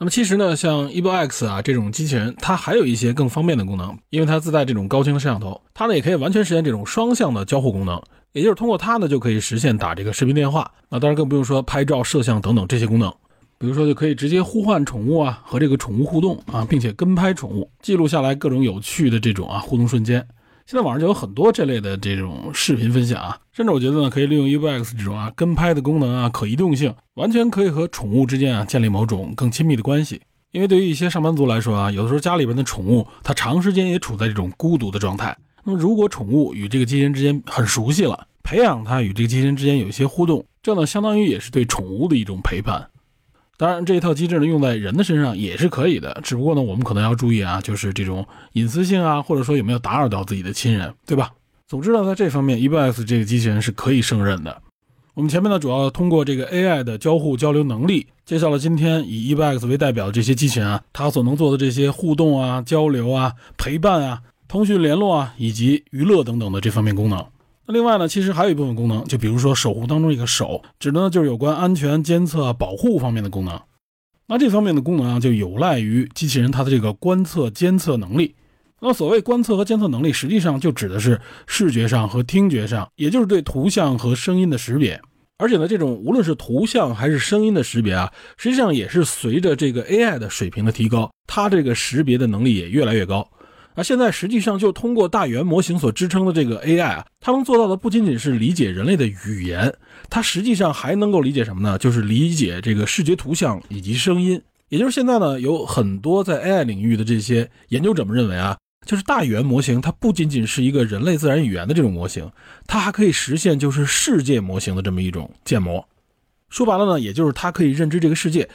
那么其实呢，像 e b o X 啊这种机器人，它还有一些更方便的功能，因为它自带这种高清摄像头，它呢也可以完全实现这种双向的交互功能，也就是通过它呢就可以实现打这个视频电话。那当然更不用说拍照、摄像等等这些功能。比如说，就可以直接呼唤宠物啊，和这个宠物互动啊，并且跟拍宠物，记录下来各种有趣的这种啊互动瞬间。现在网上就有很多这类的这种视频分享啊，甚至我觉得呢，可以利用 e v x 这种啊跟拍的功能啊，可移动性，完全可以和宠物之间啊建立某种更亲密的关系。因为对于一些上班族来说啊，有的时候家里边的宠物它长时间也处在这种孤独的状态。那么如果宠物与这个机器人之间很熟悉了，培养它与这个机器人之间有一些互动，这呢相当于也是对宠物的一种陪伴。当然，这一套机制呢，用在人的身上也是可以的。只不过呢，我们可能要注意啊，就是这种隐私性啊，或者说有没有打扰到自己的亲人，对吧？总之呢，在这方面 e b s 这个机器人是可以胜任的。我们前面呢，主要通过这个 AI 的交互交流能力，介绍了今天以 e b s 为代表的这些机器人啊，它所能做的这些互动啊、交流啊、陪伴啊、通讯联络啊，以及娱乐等等的这方面功能。另外呢，其实还有一部分功能，就比如说守护当中一个守，指的呢就是有关安全监测、保护方面的功能。那这方面的功能啊，就有赖于机器人它的这个观测监测能力。那所谓观测和监测能力，实际上就指的是视觉上和听觉上，也就是对图像和声音的识别。而且呢，这种无论是图像还是声音的识别啊，实际上也是随着这个 AI 的水平的提高，它这个识别的能力也越来越高。那现在实际上就通过大语言模型所支撑的这个 AI 啊，它能做到的不仅仅是理解人类的语言，它实际上还能够理解什么呢？就是理解这个视觉图像以及声音。也就是现在呢，有很多在 AI 领域的这些研究者们认为啊，就是大语言模型它不仅仅是一个人类自然语言的这种模型，它还可以实现就是世界模型的这么一种建模。说白了呢，也就是它可以认知这个世界。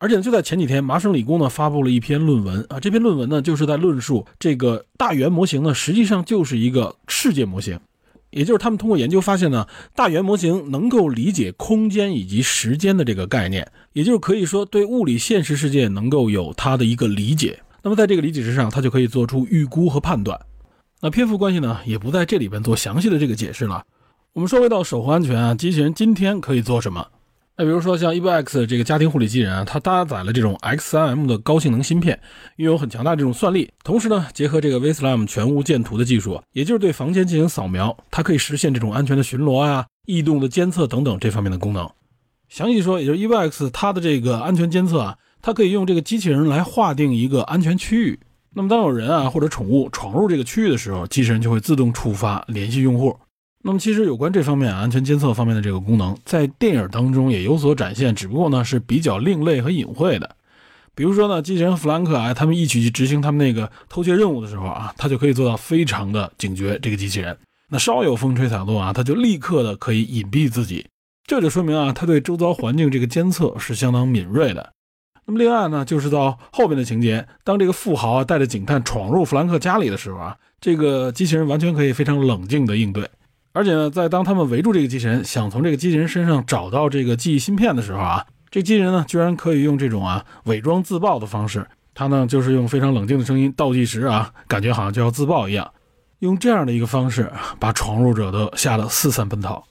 而且，就在前几天，麻省理工呢发布了一篇论文啊，这篇论文呢就是在论述这个大圆模型呢实际上就是一个世界模型，也就是他们通过研究发现呢，大圆模型能够理解空间以及时间的这个概念，也就是可以说对物理现实世界能够有它的一个理解。那么在这个理解之上，它就可以做出预估和判断。那篇幅关系呢，也不在这里边做详细的这个解释了。我们说回到守护安全啊，机器人今天可以做什么？那比如说像 e b o X 这个家庭护理机器人啊，它搭载了这种 X3M 的高性能芯片，拥有很强大这种算力，同时呢，结合这个 VSLAM 全屋建图的技术，也就是对房间进行扫描，它可以实现这种安全的巡逻啊、异动的监测等等这方面的功能。详细说，也就是 e b o X 它的这个安全监测啊，它可以用这个机器人来划定一个安全区域。那么当有人啊或者宠物闯入这个区域的时候，机器人就会自动触发联系用户。那么其实有关这方面啊安全监测方面的这个功能，在电影当中也有所展现，只不过呢是比较另类和隐晦的。比如说呢，机器人弗兰克啊，他们一起去执行他们那个偷窃任务的时候啊，他就可以做到非常的警觉。这个机器人，那稍有风吹草动啊，他就立刻的可以隐蔽自己。这就说明啊，他对周遭环境这个监测是相当敏锐的。那么另外呢，就是到后边的情节，当这个富豪啊带着警探闯入弗兰克家里的时候啊，这个机器人完全可以非常冷静的应对。而且呢，在当他们围住这个机器人，想从这个机器人身上找到这个记忆芯片的时候啊，这机器人呢居然可以用这种啊伪装自爆的方式，它呢就是用非常冷静的声音倒计时啊，感觉好像就要自爆一样，用这样的一个方式把闯入者都吓得四散奔逃。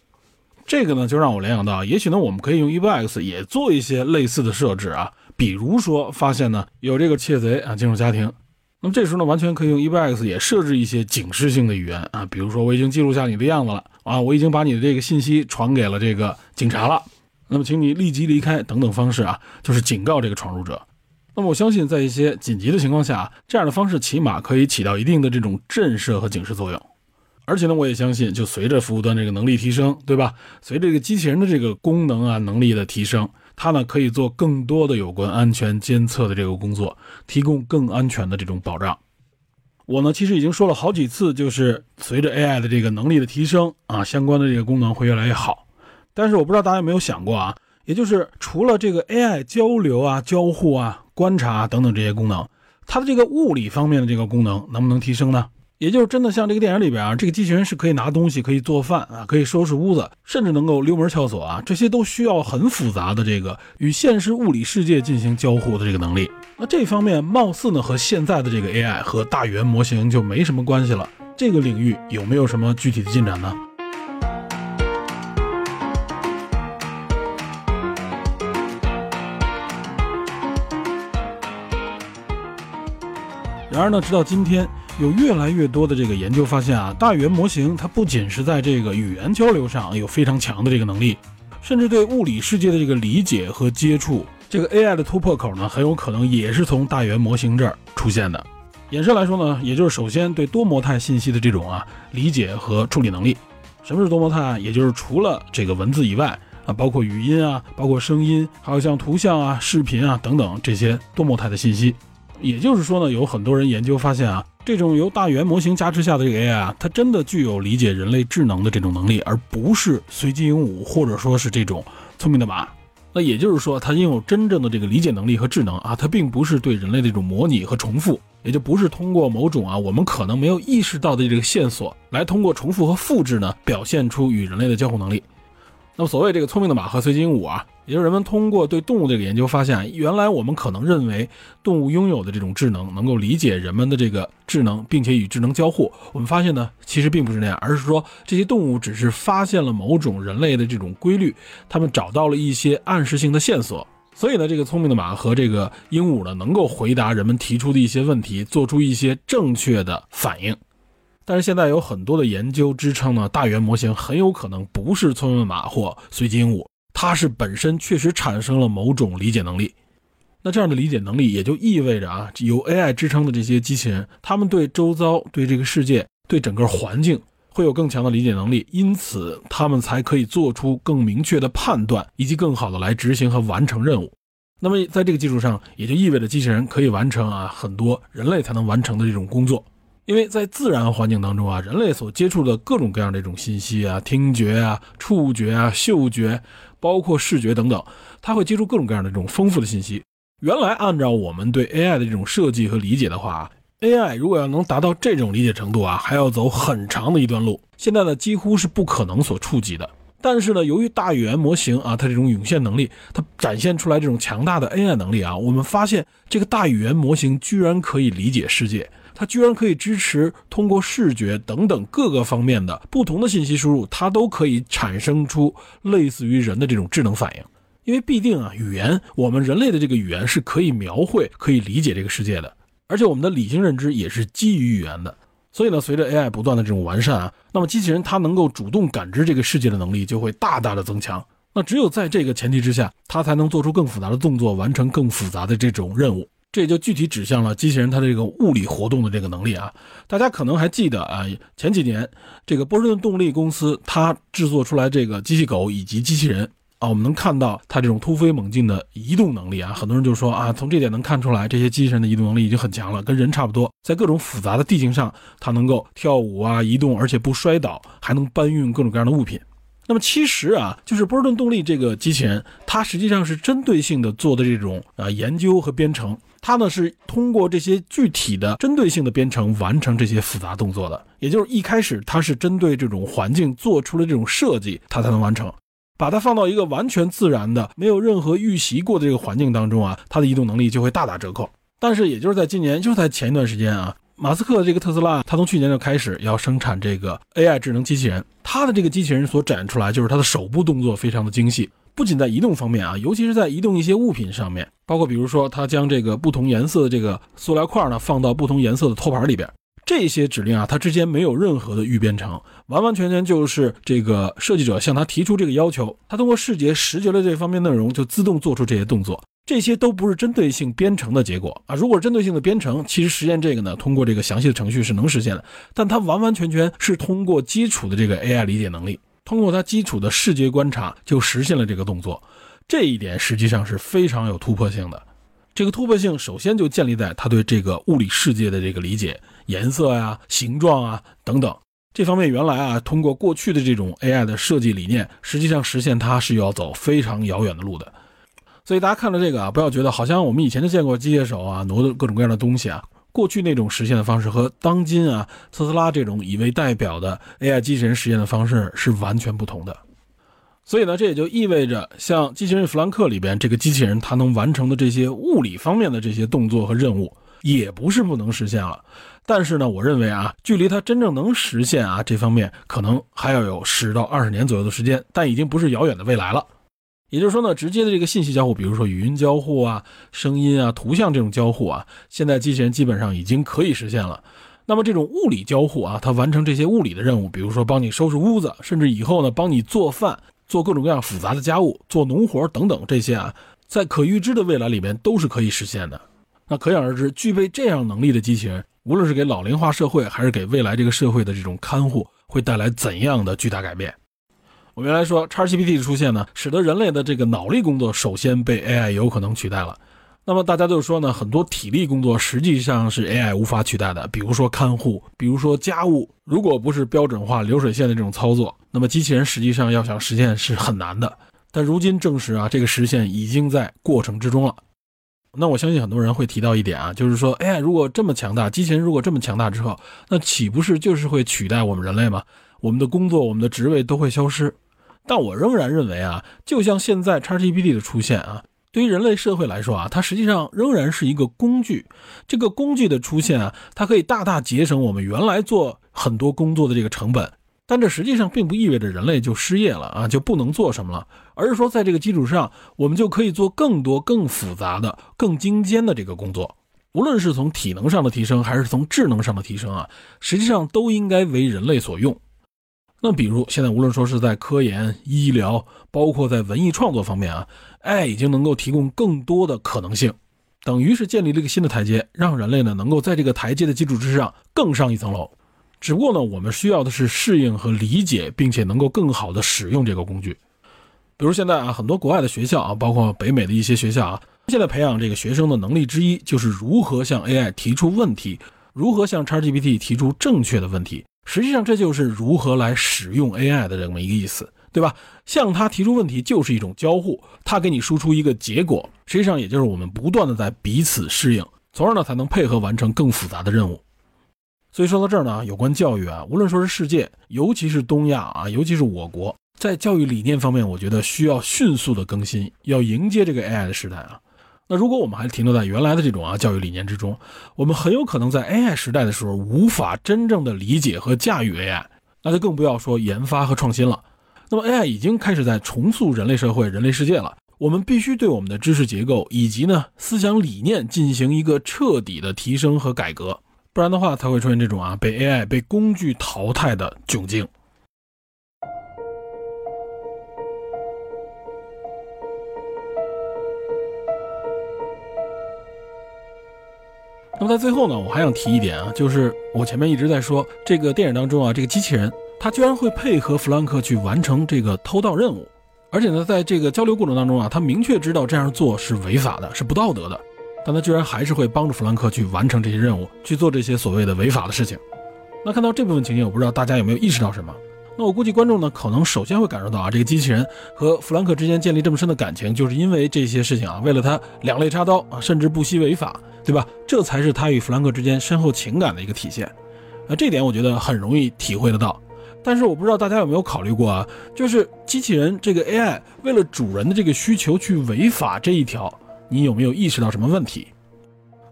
这个呢就让我联想到，也许呢我们可以用 e v x 也做一些类似的设置啊，比如说发现呢有这个窃贼啊进入家庭。那么这时候呢，完全可以用 EVX 也设置一些警示性的语言啊，比如说我已经记录下你的样子了啊，我已经把你的这个信息传给了这个警察了，那么请你立即离开等等方式啊，就是警告这个闯入者。那么我相信，在一些紧急的情况下，这样的方式起码可以起到一定的这种震慑和警示作用。而且呢，我也相信，就随着服务端这个能力提升，对吧？随着这个机器人的这个功能啊能力的提升，它呢可以做更多的有关安全监测的这个工作，提供更安全的这种保障。我呢其实已经说了好几次，就是随着 AI 的这个能力的提升啊，相关的这个功能会越来越好。但是我不知道大家有没有想过啊，也就是除了这个 AI 交流啊、交互啊、观察等等这些功能，它的这个物理方面的这个功能能不能提升呢？也就是真的像这个电影里边啊，这个机器人是可以拿东西、可以做饭啊、可以收拾屋子，甚至能够溜门撬锁啊，这些都需要很复杂的这个与现实物理世界进行交互的这个能力。那这方面貌似呢和现在的这个 AI 和大语言模型就没什么关系了。这个领域有没有什么具体的进展呢？然而呢，直到今天。有越来越多的这个研究发现啊，大语言模型它不仅是在这个语言交流上有非常强的这个能力，甚至对物理世界的这个理解和接触，这个 AI 的突破口呢，很有可能也是从大语言模型这儿出现的。衍生来说呢，也就是首先对多模态信息的这种啊理解和处理能力。什么是多模态啊？也就是除了这个文字以外啊，包括语音啊，包括声音，还有像图像啊、视频啊等等这些多模态的信息。也就是说呢，有很多人研究发现啊。这种由大语言模型加持下的这个 AI 啊，它真的具有理解人类智能的这种能力，而不是随机鹦鹉或者说是这种聪明的马。那也就是说，它拥有真正的这个理解能力和智能啊，它并不是对人类的这种模拟和重复，也就不是通过某种啊我们可能没有意识到的这个线索来通过重复和复制呢，表现出与人类的交互能力。那么所谓这个聪明的马和随机鹦鹉啊。也就是人们通过对动物这个研究发现，原来我们可能认为动物拥有的这种智能能够理解人们的这个智能，并且与智能交互。我们发现呢，其实并不是那样，而是说这些动物只是发现了某种人类的这种规律，他们找到了一些暗示性的线索。所以呢，这个聪明的马和这个鹦鹉呢，能够回答人们提出的一些问题，做出一些正确的反应。但是现在有很多的研究支撑呢，大猿模型很有可能不是聪明的马或随机鹦鹉。它是本身确实产生了某种理解能力，那这样的理解能力也就意味着啊，由 AI 支撑的这些机器人，他们对周遭、对这个世界、对整个环境会有更强的理解能力，因此他们才可以做出更明确的判断，以及更好的来执行和完成任务。那么在这个基础上，也就意味着机器人可以完成啊很多人类才能完成的这种工作。因为在自然环境当中啊，人类所接触的各种各样的这种信息啊，听觉啊、触觉啊、嗅觉，包括视觉等等，它会接触各种各样的这种丰富的信息。原来按照我们对 AI 的这种设计和理解的话啊，AI 如果要能达到这种理解程度啊，还要走很长的一段路。现在呢，几乎是不可能所触及的。但是呢，由于大语言模型啊，它这种涌现能力，它展现出来这种强大的 AI 能力啊，我们发现这个大语言模型居然可以理解世界。它居然可以支持通过视觉等等各个方面的不同的信息输入，它都可以产生出类似于人的这种智能反应。因为必定啊，语言，我们人类的这个语言是可以描绘、可以理解这个世界的，而且我们的理性认知也是基于语言的。所以呢，随着 AI 不断的这种完善啊，那么机器人它能够主动感知这个世界的能力就会大大的增强。那只有在这个前提之下，它才能做出更复杂的动作，完成更复杂的这种任务。这就具体指向了机器人它的这个物理活动的这个能力啊。大家可能还记得啊，前几年这个波士顿动力公司它制作出来这个机器狗以及机器人啊，我们能看到它这种突飞猛进的移动能力啊。很多人就说啊，从这点能看出来，这些机器人的移动能力已经很强了，跟人差不多，在各种复杂的地形上，它能够跳舞啊、移动，而且不摔倒，还能搬运各种各样的物品。那么其实啊，就是波士顿动力这个机器人，它实际上是针对性的做的这种啊研究和编程。它呢是通过这些具体的针对性的编程完成这些复杂动作的，也就是一开始它是针对这种环境做出了这种设计，它才能完成。把它放到一个完全自然的、没有任何预习过的这个环境当中啊，它的移动能力就会大打折扣。但是也就是在今年，就是在前一段时间啊，马斯克这个特斯拉，他从去年就开始要生产这个 AI 智能机器人，它的这个机器人所展现出来就是它的手部动作非常的精细。不仅在移动方面啊，尤其是在移动一些物品上面，包括比如说它将这个不同颜色的这个塑料块呢放到不同颜色的托盘里边，这些指令啊，它之间没有任何的预编程，完完全全就是这个设计者向他提出这个要求，他通过视觉识觉的这方面内容就自动做出这些动作。这些都不是针对性编程的结果啊！如果针对性的编程，其实实现这个呢，通过这个详细的程序是能实现的。但它完完全全是通过基础的这个 AI 理解能力，通过它基础的视觉观察就实现了这个动作。这一点实际上是非常有突破性的。这个突破性首先就建立在它对这个物理世界的这个理解，颜色呀、形状啊等等这方面。原来啊，通过过去的这种 AI 的设计理念，实际上实现它是要走非常遥远的路的。所以大家看到这个啊，不要觉得好像我们以前就见过机械手啊挪的各种各样的东西啊。过去那种实现的方式和当今啊特斯拉这种以为代表的 AI 机器人实现的方式是完全不同的。所以呢，这也就意味着像机器人弗兰克里边这个机器人，它能完成的这些物理方面的这些动作和任务，也不是不能实现了。但是呢，我认为啊，距离它真正能实现啊这方面，可能还要有十到二十年左右的时间，但已经不是遥远的未来了。也就是说呢，直接的这个信息交互，比如说语音交互啊、声音啊、图像这种交互啊，现在机器人基本上已经可以实现了。那么这种物理交互啊，它完成这些物理的任务，比如说帮你收拾屋子，甚至以后呢帮你做饭、做各种各样复杂的家务、做农活等等这些啊，在可预知的未来里面都是可以实现的。那可想而知，具备这样能力的机器人，无论是给老龄化社会，还是给未来这个社会的这种看护，会带来怎样的巨大改变？我们原来说，XGPT 的出现呢，使得人类的这个脑力工作首先被 AI 有可能取代了。那么大家就说呢，很多体力工作实际上是 AI 无法取代的，比如说看护，比如说家务。如果不是标准化流水线的这种操作，那么机器人实际上要想实现是很难的。但如今证实啊，这个实现已经在过程之中了。那我相信很多人会提到一点啊，就是说，AI 如果这么强大，机器人如果这么强大之后，那岂不是就是会取代我们人类吗？我们的工作、我们的职位都会消失。但我仍然认为啊，就像现在 ChatGPT 的出现啊，对于人类社会来说啊，它实际上仍然是一个工具。这个工具的出现啊，它可以大大节省我们原来做很多工作的这个成本。但这实际上并不意味着人类就失业了啊，就不能做什么了，而是说在这个基础上，我们就可以做更多、更复杂的、更精尖的这个工作。无论是从体能上的提升，还是从智能上的提升啊，实际上都应该为人类所用。那比如现在无论说是在科研、医疗，包括在文艺创作方面啊，AI 已经能够提供更多的可能性，等于是建立了一个新的台阶，让人类呢能够在这个台阶的基础之上更上一层楼。只不过呢，我们需要的是适应和理解，并且能够更好的使用这个工具。比如现在啊，很多国外的学校啊，包括北美的一些学校啊，现在培养这个学生的能力之一，就是如何向 AI 提出问题，如何向 ChatGPT 提出正确的问题。实际上，这就是如何来使用 AI 的这么一个意思，对吧？向他提出问题就是一种交互，他给你输出一个结果，实际上也就是我们不断的在彼此适应，从而呢才能配合完成更复杂的任务。所以说到这儿呢，有关教育啊，无论说是世界，尤其是东亚啊，尤其是我国，在教育理念方面，我觉得需要迅速的更新，要迎接这个 AI 的时代啊。那如果我们还停留在原来的这种啊教育理念之中，我们很有可能在 AI 时代的时候无法真正的理解和驾驭 AI，那就更不要说研发和创新了。那么 AI 已经开始在重塑人类社会、人类世界了，我们必须对我们的知识结构以及呢思想理念进行一个彻底的提升和改革，不然的话才会出现这种啊被 AI 被工具淘汰的窘境。那么在最后呢，我还想提一点啊，就是我前面一直在说这个电影当中啊，这个机器人它居然会配合弗兰克去完成这个偷盗任务，而且呢，在这个交流过程当中啊，他明确知道这样做是违法的，是不道德的，但他居然还是会帮助弗兰克去完成这些任务，去做这些所谓的违法的事情。那看到这部分情节，我不知道大家有没有意识到什么？那我估计观众呢，可能首先会感受到啊，这个机器人和弗兰克之间建立这么深的感情，就是因为这些事情啊，为了他两肋插刀啊，甚至不惜违法。对吧？这才是他与弗兰克之间深厚情感的一个体现，那这点我觉得很容易体会得到。但是我不知道大家有没有考虑过啊，就是机器人这个 AI 为了主人的这个需求去违法这一条，你有没有意识到什么问题？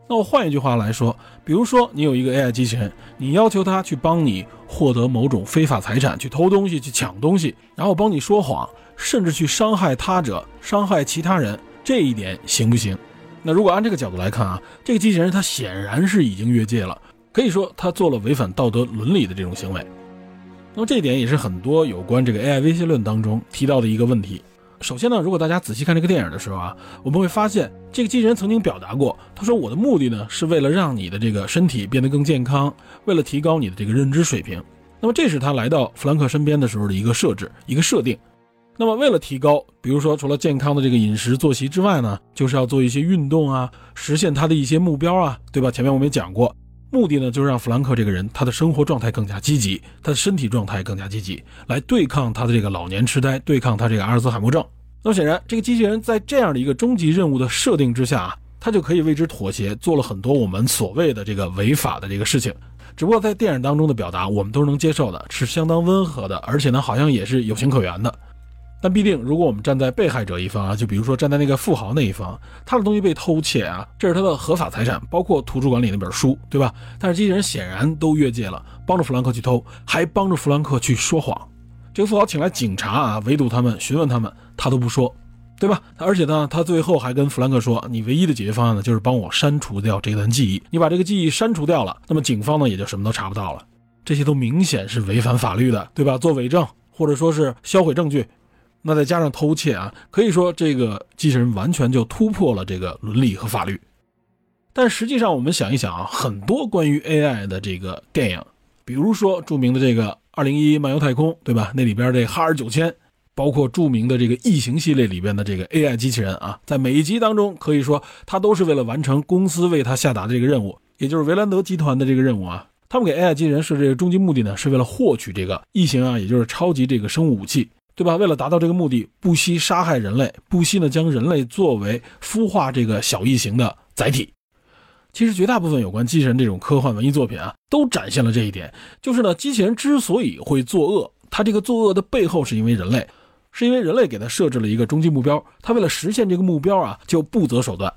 那我换一句话来说，比如说你有一个 AI 机器人，你要求它去帮你获得某种非法财产，去偷东西、去抢东西，然后帮你说谎，甚至去伤害他者、伤害其他人，这一点行不行？那如果按这个角度来看啊，这个机器人它显然是已经越界了，可以说它做了违反道德伦理的这种行为。那么这一点也是很多有关这个 AI 威胁论当中提到的一个问题。首先呢，如果大家仔细看这个电影的时候啊，我们会发现这个机器人曾经表达过，他说我的目的呢是为了让你的这个身体变得更健康，为了提高你的这个认知水平。那么这是他来到弗兰克身边的时候的一个设置，一个设定。那么为了提高，比如说除了健康的这个饮食作息之外呢，就是要做一些运动啊，实现他的一些目标啊，对吧？前面我们也讲过。目的呢，就是让弗兰克这个人，他的生活状态更加积极，他的身体状态更加积极，来对抗他的这个老年痴呆，对抗他这个阿尔兹海默症。那么显然，这个机器人在这样的一个终极任务的设定之下啊，他就可以为之妥协，做了很多我们所谓的这个违法的这个事情。只不过在电影当中的表达，我们都是能接受的，是相当温和的，而且呢，好像也是有情可原的。但必定，如果我们站在被害者一方啊，就比如说站在那个富豪那一方，他的东西被偷窃啊，这是他的合法财产，包括图书馆里那本书，对吧？但是机器人显然都越界了，帮着弗兰克去偷，还帮着弗兰克去说谎。这个富豪请来警察啊，围堵他们，询问他们，他都不说，对吧？而且呢，他最后还跟弗兰克说：“你唯一的解决方案呢，就是帮我删除掉这段记忆。你把这个记忆删除掉了，那么警方呢也就什么都查不到了。这些都明显是违反法律的，对吧？做伪证或者说是销毁证据。”那再加上偷窃啊，可以说这个机器人完全就突破了这个伦理和法律。但实际上，我们想一想啊，很多关于 AI 的这个电影，比如说著名的这个《二零一一漫游太空》，对吧？那里边这哈尔九千，包括著名的这个异形系列里边的这个 AI 机器人啊，在每一集当中，可以说它都是为了完成公司为它下达的这个任务，也就是维兰德集团的这个任务啊。他们给 AI 机器人设置的终极目的呢，是为了获取这个异形啊，也就是超级这个生物武器。对吧？为了达到这个目的，不惜杀害人类，不惜呢将人类作为孵化这个小异形的载体。其实绝大部分有关机器人这种科幻文艺作品啊，都展现了这一点。就是呢，机器人之所以会作恶，它这个作恶的背后是因为人类，是因为人类给它设置了一个终极目标，它为了实现这个目标啊，就不择手段。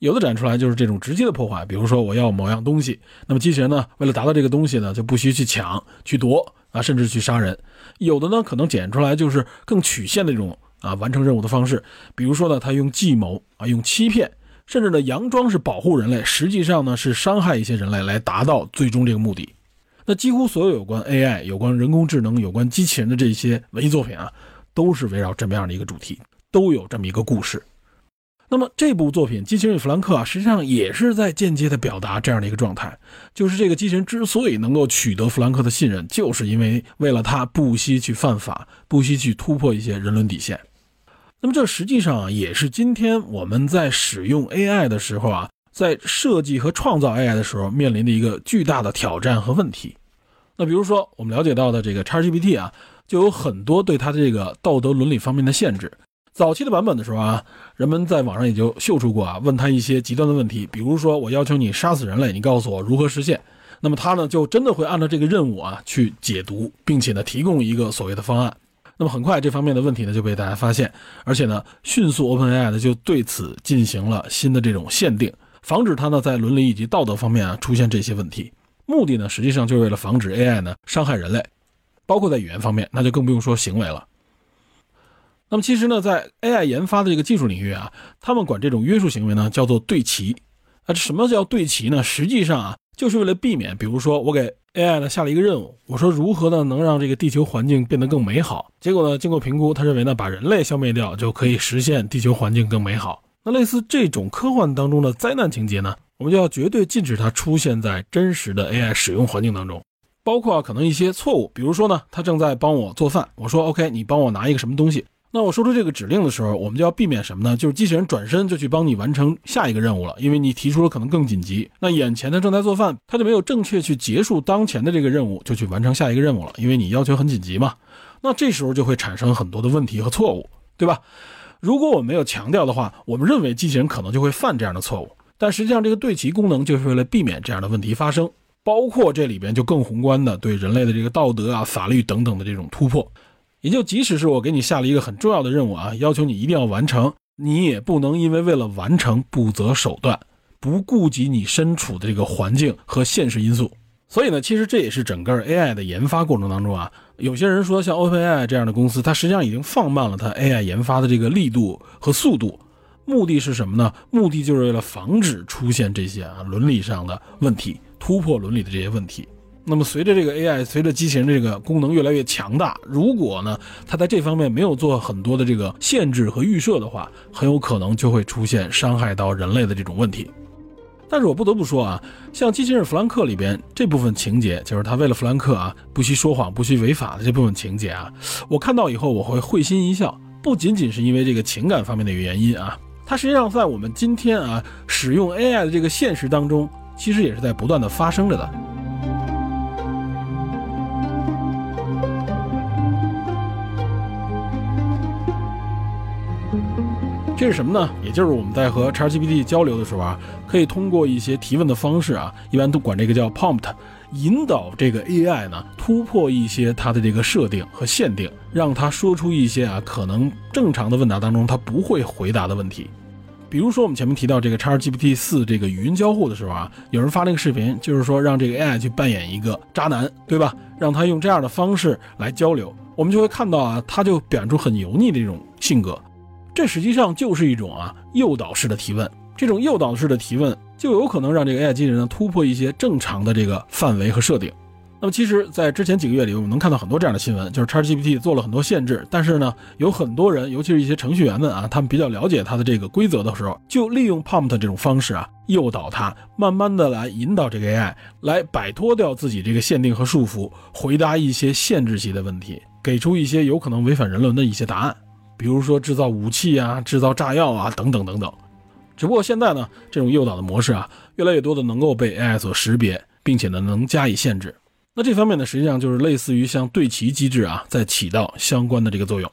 有的展出来就是这种直接的破坏，比如说我要某样东西，那么机器人呢，为了达到这个东西呢，就不惜去抢、去夺。啊，甚至去杀人，有的呢可能剪出来就是更曲线的这种啊完成任务的方式，比如说呢，他用计谋啊，用欺骗，甚至呢佯装是保护人类，实际上呢是伤害一些人类来达到最终这个目的。那几乎所有有关 AI、有关人工智能、有关机器人的这些文艺作品啊，都是围绕这么样的一个主题，都有这么一个故事。那么这部作品《机器人与弗兰克》啊，实际上也是在间接的表达这样的一个状态，就是这个机器人之所以能够取得弗兰克的信任，就是因为为了他不惜去犯法，不惜去突破一些人伦底线。那么这实际上，也是今天我们在使用 AI 的时候啊，在设计和创造 AI 的时候面临的一个巨大的挑战和问题。那比如说我们了解到的这个 ChatGPT 啊，就有很多对它的这个道德伦理方面的限制。早期的版本的时候啊，人们在网上也就秀出过啊，问他一些极端的问题，比如说我要求你杀死人类，你告诉我如何实现。那么他呢，就真的会按照这个任务啊去解读，并且呢提供一个所谓的方案。那么很快这方面的问题呢就被大家发现，而且呢迅速 OpenAI 呢就对此进行了新的这种限定，防止它呢在伦理以及道德方面啊出现这些问题。目的呢实际上就是为了防止 AI 呢伤害人类，包括在语言方面，那就更不用说行为了。那么其实呢，在 AI 研发的这个技术领域啊，他们管这种约束行为呢叫做对齐。啊，什么叫对齐呢？实际上啊，就是为了避免，比如说我给 AI 呢下了一个任务，我说如何呢能让这个地球环境变得更美好？结果呢，经过评估，他认为呢把人类消灭掉就可以实现地球环境更美好。那类似这种科幻当中的灾难情节呢，我们就要绝对禁止它出现在真实的 AI 使用环境当中。包括啊可能一些错误，比如说呢，他正在帮我做饭，我说 OK，你帮我拿一个什么东西。那我说出这个指令的时候，我们就要避免什么呢？就是机器人转身就去帮你完成下一个任务了，因为你提出了可能更紧急。那眼前的正在做饭，他就没有正确去结束当前的这个任务，就去完成下一个任务了，因为你要求很紧急嘛。那这时候就会产生很多的问题和错误，对吧？如果我们没有强调的话，我们认为机器人可能就会犯这样的错误。但实际上，这个对齐功能就是为了避免这样的问题发生，包括这里边就更宏观的对人类的这个道德啊、法律等等的这种突破。也就即使是我给你下了一个很重要的任务啊，要求你一定要完成，你也不能因为为了完成不择手段，不顾及你身处的这个环境和现实因素。所以呢，其实这也是整个 AI 的研发过程当中啊，有些人说，像 OpenAI 这样的公司，它实际上已经放慢了它 AI 研发的这个力度和速度，目的是什么呢？目的就是为了防止出现这些啊伦理上的问题，突破伦理的这些问题。那么随着这个 AI，随着机器人这个功能越来越强大，如果呢它在这方面没有做很多的这个限制和预设的话，很有可能就会出现伤害到人类的这种问题。但是我不得不说啊，像《机器人弗兰克》里边这部分情节，就是他为了弗兰克啊，不惜说谎、不惜违法的这部分情节啊，我看到以后我会会心一笑。不仅仅是因为这个情感方面的原因啊，它实际上在我们今天啊使用 AI 的这个现实当中，其实也是在不断的发生着的。这是什么呢？也就是我们在和 ChatGPT 交流的时候啊，可以通过一些提问的方式啊，一般都管这个叫 prompt，引导这个 AI 呢突破一些它的这个设定和限定，让它说出一些啊可能正常的问答当中它不会回答的问题。比如说我们前面提到这个 ChatGPT 四这个语音交互的时候啊，有人发了一个视频，就是说让这个 AI 去扮演一个渣男，对吧？让他用这样的方式来交流，我们就会看到啊，他就表现出很油腻的这种性格。这实际上就是一种啊诱导式的提问，这种诱导式的提问就有可能让这个 AI 机器人呢突破一些正常的这个范围和设定。那么其实，在之前几个月里，我们能看到很多这样的新闻，就是 ChatGPT 做了很多限制，但是呢，有很多人，尤其是一些程序员们啊，他们比较了解它的这个规则的时候，就利用 Prompt 这种方式啊，诱导它，慢慢的来引导这个 AI 来摆脱掉自己这个限定和束缚，回答一些限制级的问题，给出一些有可能违反人伦的一些答案。比如说制造武器啊，制造炸药啊，等等等等。只不过现在呢，这种诱导的模式啊，越来越多的能够被 AI 所识别，并且呢，能加以限制。那这方面呢，实际上就是类似于像对齐机制啊，在起到相关的这个作用。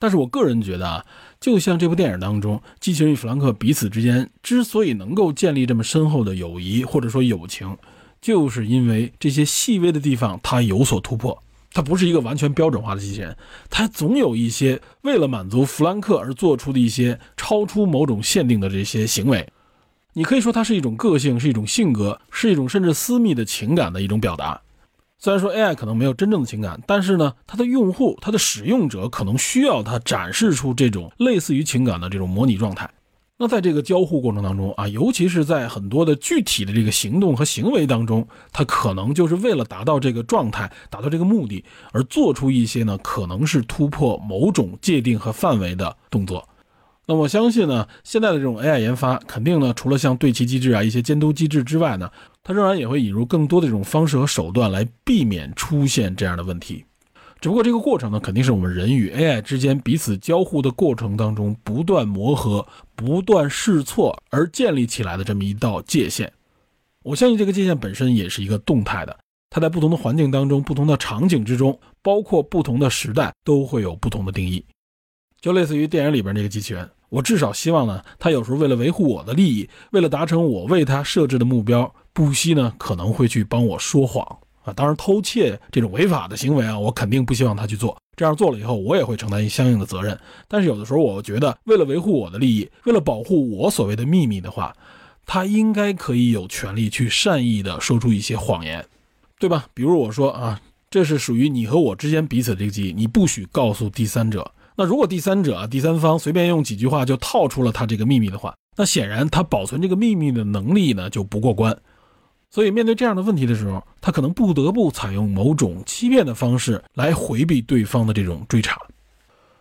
但是我个人觉得啊，就像这部电影当中，机器人与弗兰克彼此之间之所以能够建立这么深厚的友谊或者说友情，就是因为这些细微的地方它有所突破。它不是一个完全标准化的机器人，它总有一些为了满足弗兰克而做出的一些超出某种限定的这些行为。你可以说它是一种个性，是一种性格，是一种甚至私密的情感的一种表达。虽然说 AI 可能没有真正的情感，但是呢，它的用户、它的使用者可能需要它展示出这种类似于情感的这种模拟状态。那在这个交互过程当中啊，尤其是在很多的具体的这个行动和行为当中，它可能就是为了达到这个状态、达到这个目的而做出一些呢，可能是突破某种界定和范围的动作。那我相信呢，现在的这种 AI 研发，肯定呢，除了像对齐机制啊、一些监督机制之外呢，它仍然也会引入更多的这种方式和手段来避免出现这样的问题。只不过这个过程呢，肯定是我们人与 AI 之间彼此交互的过程当中不断磨合、不断试错而建立起来的这么一道界限。我相信这个界限本身也是一个动态的，它在不同的环境当中、不同的场景之中，包括不同的时代，都会有不同的定义。就类似于电影里边这个机器人，我至少希望呢，它有时候为了维护我的利益，为了达成我为它设置的目标，不惜呢可能会去帮我说谎。啊，当然，偷窃这种违法的行为啊，我肯定不希望他去做。这样做了以后，我也会承担相应的责任。但是有的时候，我觉得为了维护我的利益，为了保护我所谓的秘密的话，他应该可以有权利去善意的说出一些谎言，对吧？比如我说啊，这是属于你和我之间彼此的这个记忆，你不许告诉第三者。那如果第三者、第三方随便用几句话就套出了他这个秘密的话，那显然他保存这个秘密的能力呢就不过关。所以，面对这样的问题的时候，他可能不得不采用某种欺骗的方式来回避对方的这种追查。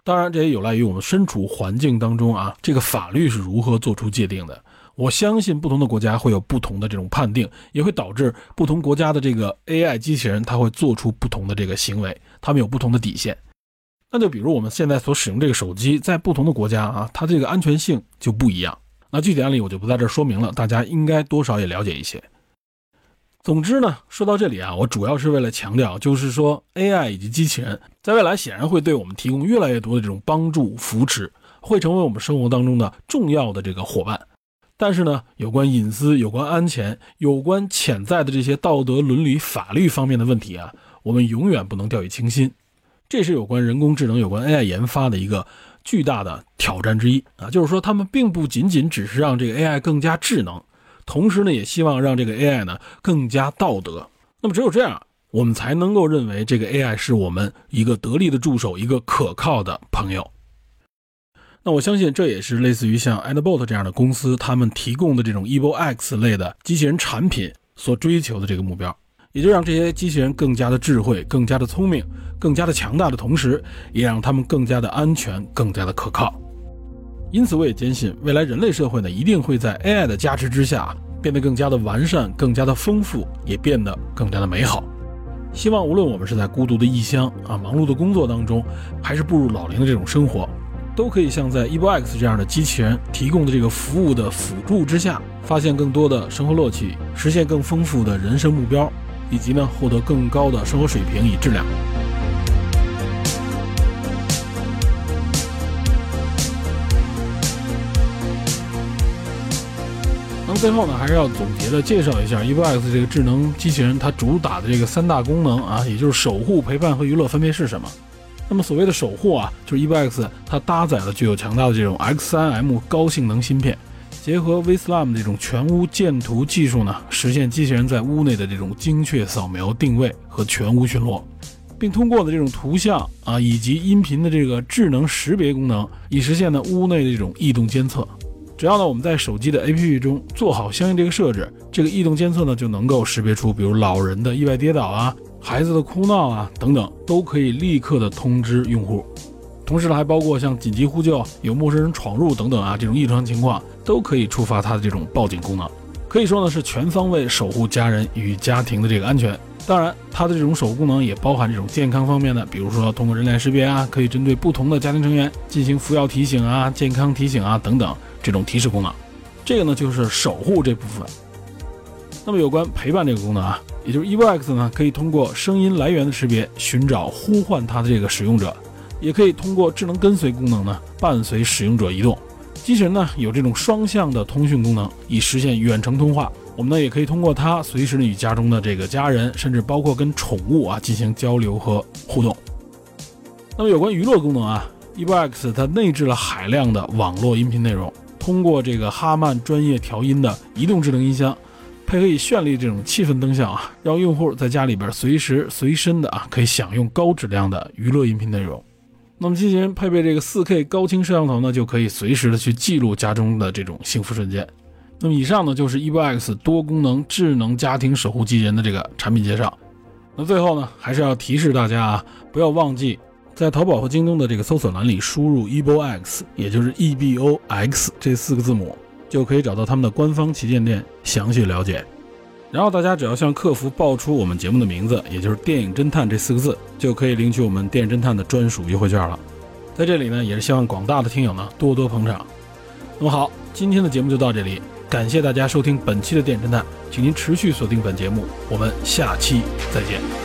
当然，这也有赖于我们身处环境当中啊，这个法律是如何做出界定的。我相信，不同的国家会有不同的这种判定，也会导致不同国家的这个 AI 机器人，它会做出不同的这个行为，他们有不同的底线。那就比如我们现在所使用这个手机，在不同的国家啊，它这个安全性就不一样。那具体案例我就不在这说明了，大家应该多少也了解一些。总之呢，说到这里啊，我主要是为了强调，就是说 AI 以及机器人在未来显然会对我们提供越来越多的这种帮助、扶持，会成为我们生活当中的重要的这个伙伴。但是呢，有关隐私、有关安全、有关潜在的这些道德伦理、法律方面的问题啊，我们永远不能掉以轻心。这是有关人工智能、有关 AI 研发的一个巨大的挑战之一啊，就是说他们并不仅仅只是让这个 AI 更加智能。同时呢，也希望让这个 AI 呢更加道德。那么只有这样我们才能够认为这个 AI 是我们一个得力的助手，一个可靠的朋友。那我相信这也是类似于像 Adbot 这样的公司，他们提供的这种 EvoX 类的机器人产品所追求的这个目标，也就让这些机器人更加的智慧、更加的聪明、更加的强大的同时，也让他们更加的安全、更加的可靠。因此，我也坚信未来人类社会呢，一定会在 AI 的加持之下，变得更加的完善、更加的丰富，也变得更加的美好。希望无论我们是在孤独的异乡啊、忙碌的工作当中，还是步入老龄的这种生活。都可以像在 EvoX 这样的机器人提供的这个服务的辅助之下，发现更多的生活乐趣，实现更丰富的人生目标，以及呢获得更高的生活水平与质量。最后呢，还是要总结的介绍一下 EvoX 这个智能机器人它主打的这个三大功能啊，也就是守护、陪伴和娱乐分别是什么？那么所谓的守护啊，就是 EvoX 它搭载了具有强大的这种 X3M 高性能芯片，结合 VSLAM 这种全屋建图技术呢，实现机器人在屋内的这种精确扫描定位和全屋巡逻，并通过的这种图像啊以及音频的这个智能识别功能，以实现呢屋内的这种异动监测。只要呢我们在手机的 APP 中做好相应这个设置，这个异动监测呢就能够识别出，比如老人的意外跌倒啊。孩子的哭闹啊，等等，都可以立刻的通知用户。同时呢，还包括像紧急呼救、有陌生人闯入等等啊，这种异常情况都可以触发它的这种报警功能。可以说呢，是全方位守护家人与家庭的这个安全。当然，它的这种守护功能也包含这种健康方面的，比如说通过人脸识别啊，可以针对不同的家庭成员进行服药提醒啊、健康提醒啊等等这种提示功能。这个呢，就是守护这部分。那么有关陪伴这个功能啊。也就是 EvoX 呢，可以通过声音来源的识别寻找呼唤它的这个使用者，也可以通过智能跟随功能呢伴随使用者移动。机器人呢有这种双向的通讯功能，以实现远程通话。我们呢也可以通过它随时呢与家中的这个家人，甚至包括跟宠物啊进行交流和互动。那么有关娱乐功能啊，EvoX 它内置了海量的网络音频内容，通过这个哈曼专业调音的移动智能音箱。配合以绚丽这种气氛灯效啊，让用户在家里边随时随身的啊，可以享用高质量的娱乐音频内容。那么机器人配备这个 4K 高清摄像头呢，就可以随时的去记录家中的这种幸福瞬间。那么以上呢，就是 EvoX 多功能智能家庭守护机器人的这个产品介绍。那最后呢，还是要提示大家啊，不要忘记在淘宝和京东的这个搜索栏里输入 EBOX，也就是 EBOX 这四个字母。就可以找到他们的官方旗舰店详细了解，然后大家只要向客服报出我们节目的名字，也就是“电影侦探”这四个字，就可以领取我们电影侦探的专属优惠券了。在这里呢，也是希望广大的听友呢多多捧场。那么好，今天的节目就到这里，感谢大家收听本期的电影侦探，请您持续锁定本节目，我们下期再见。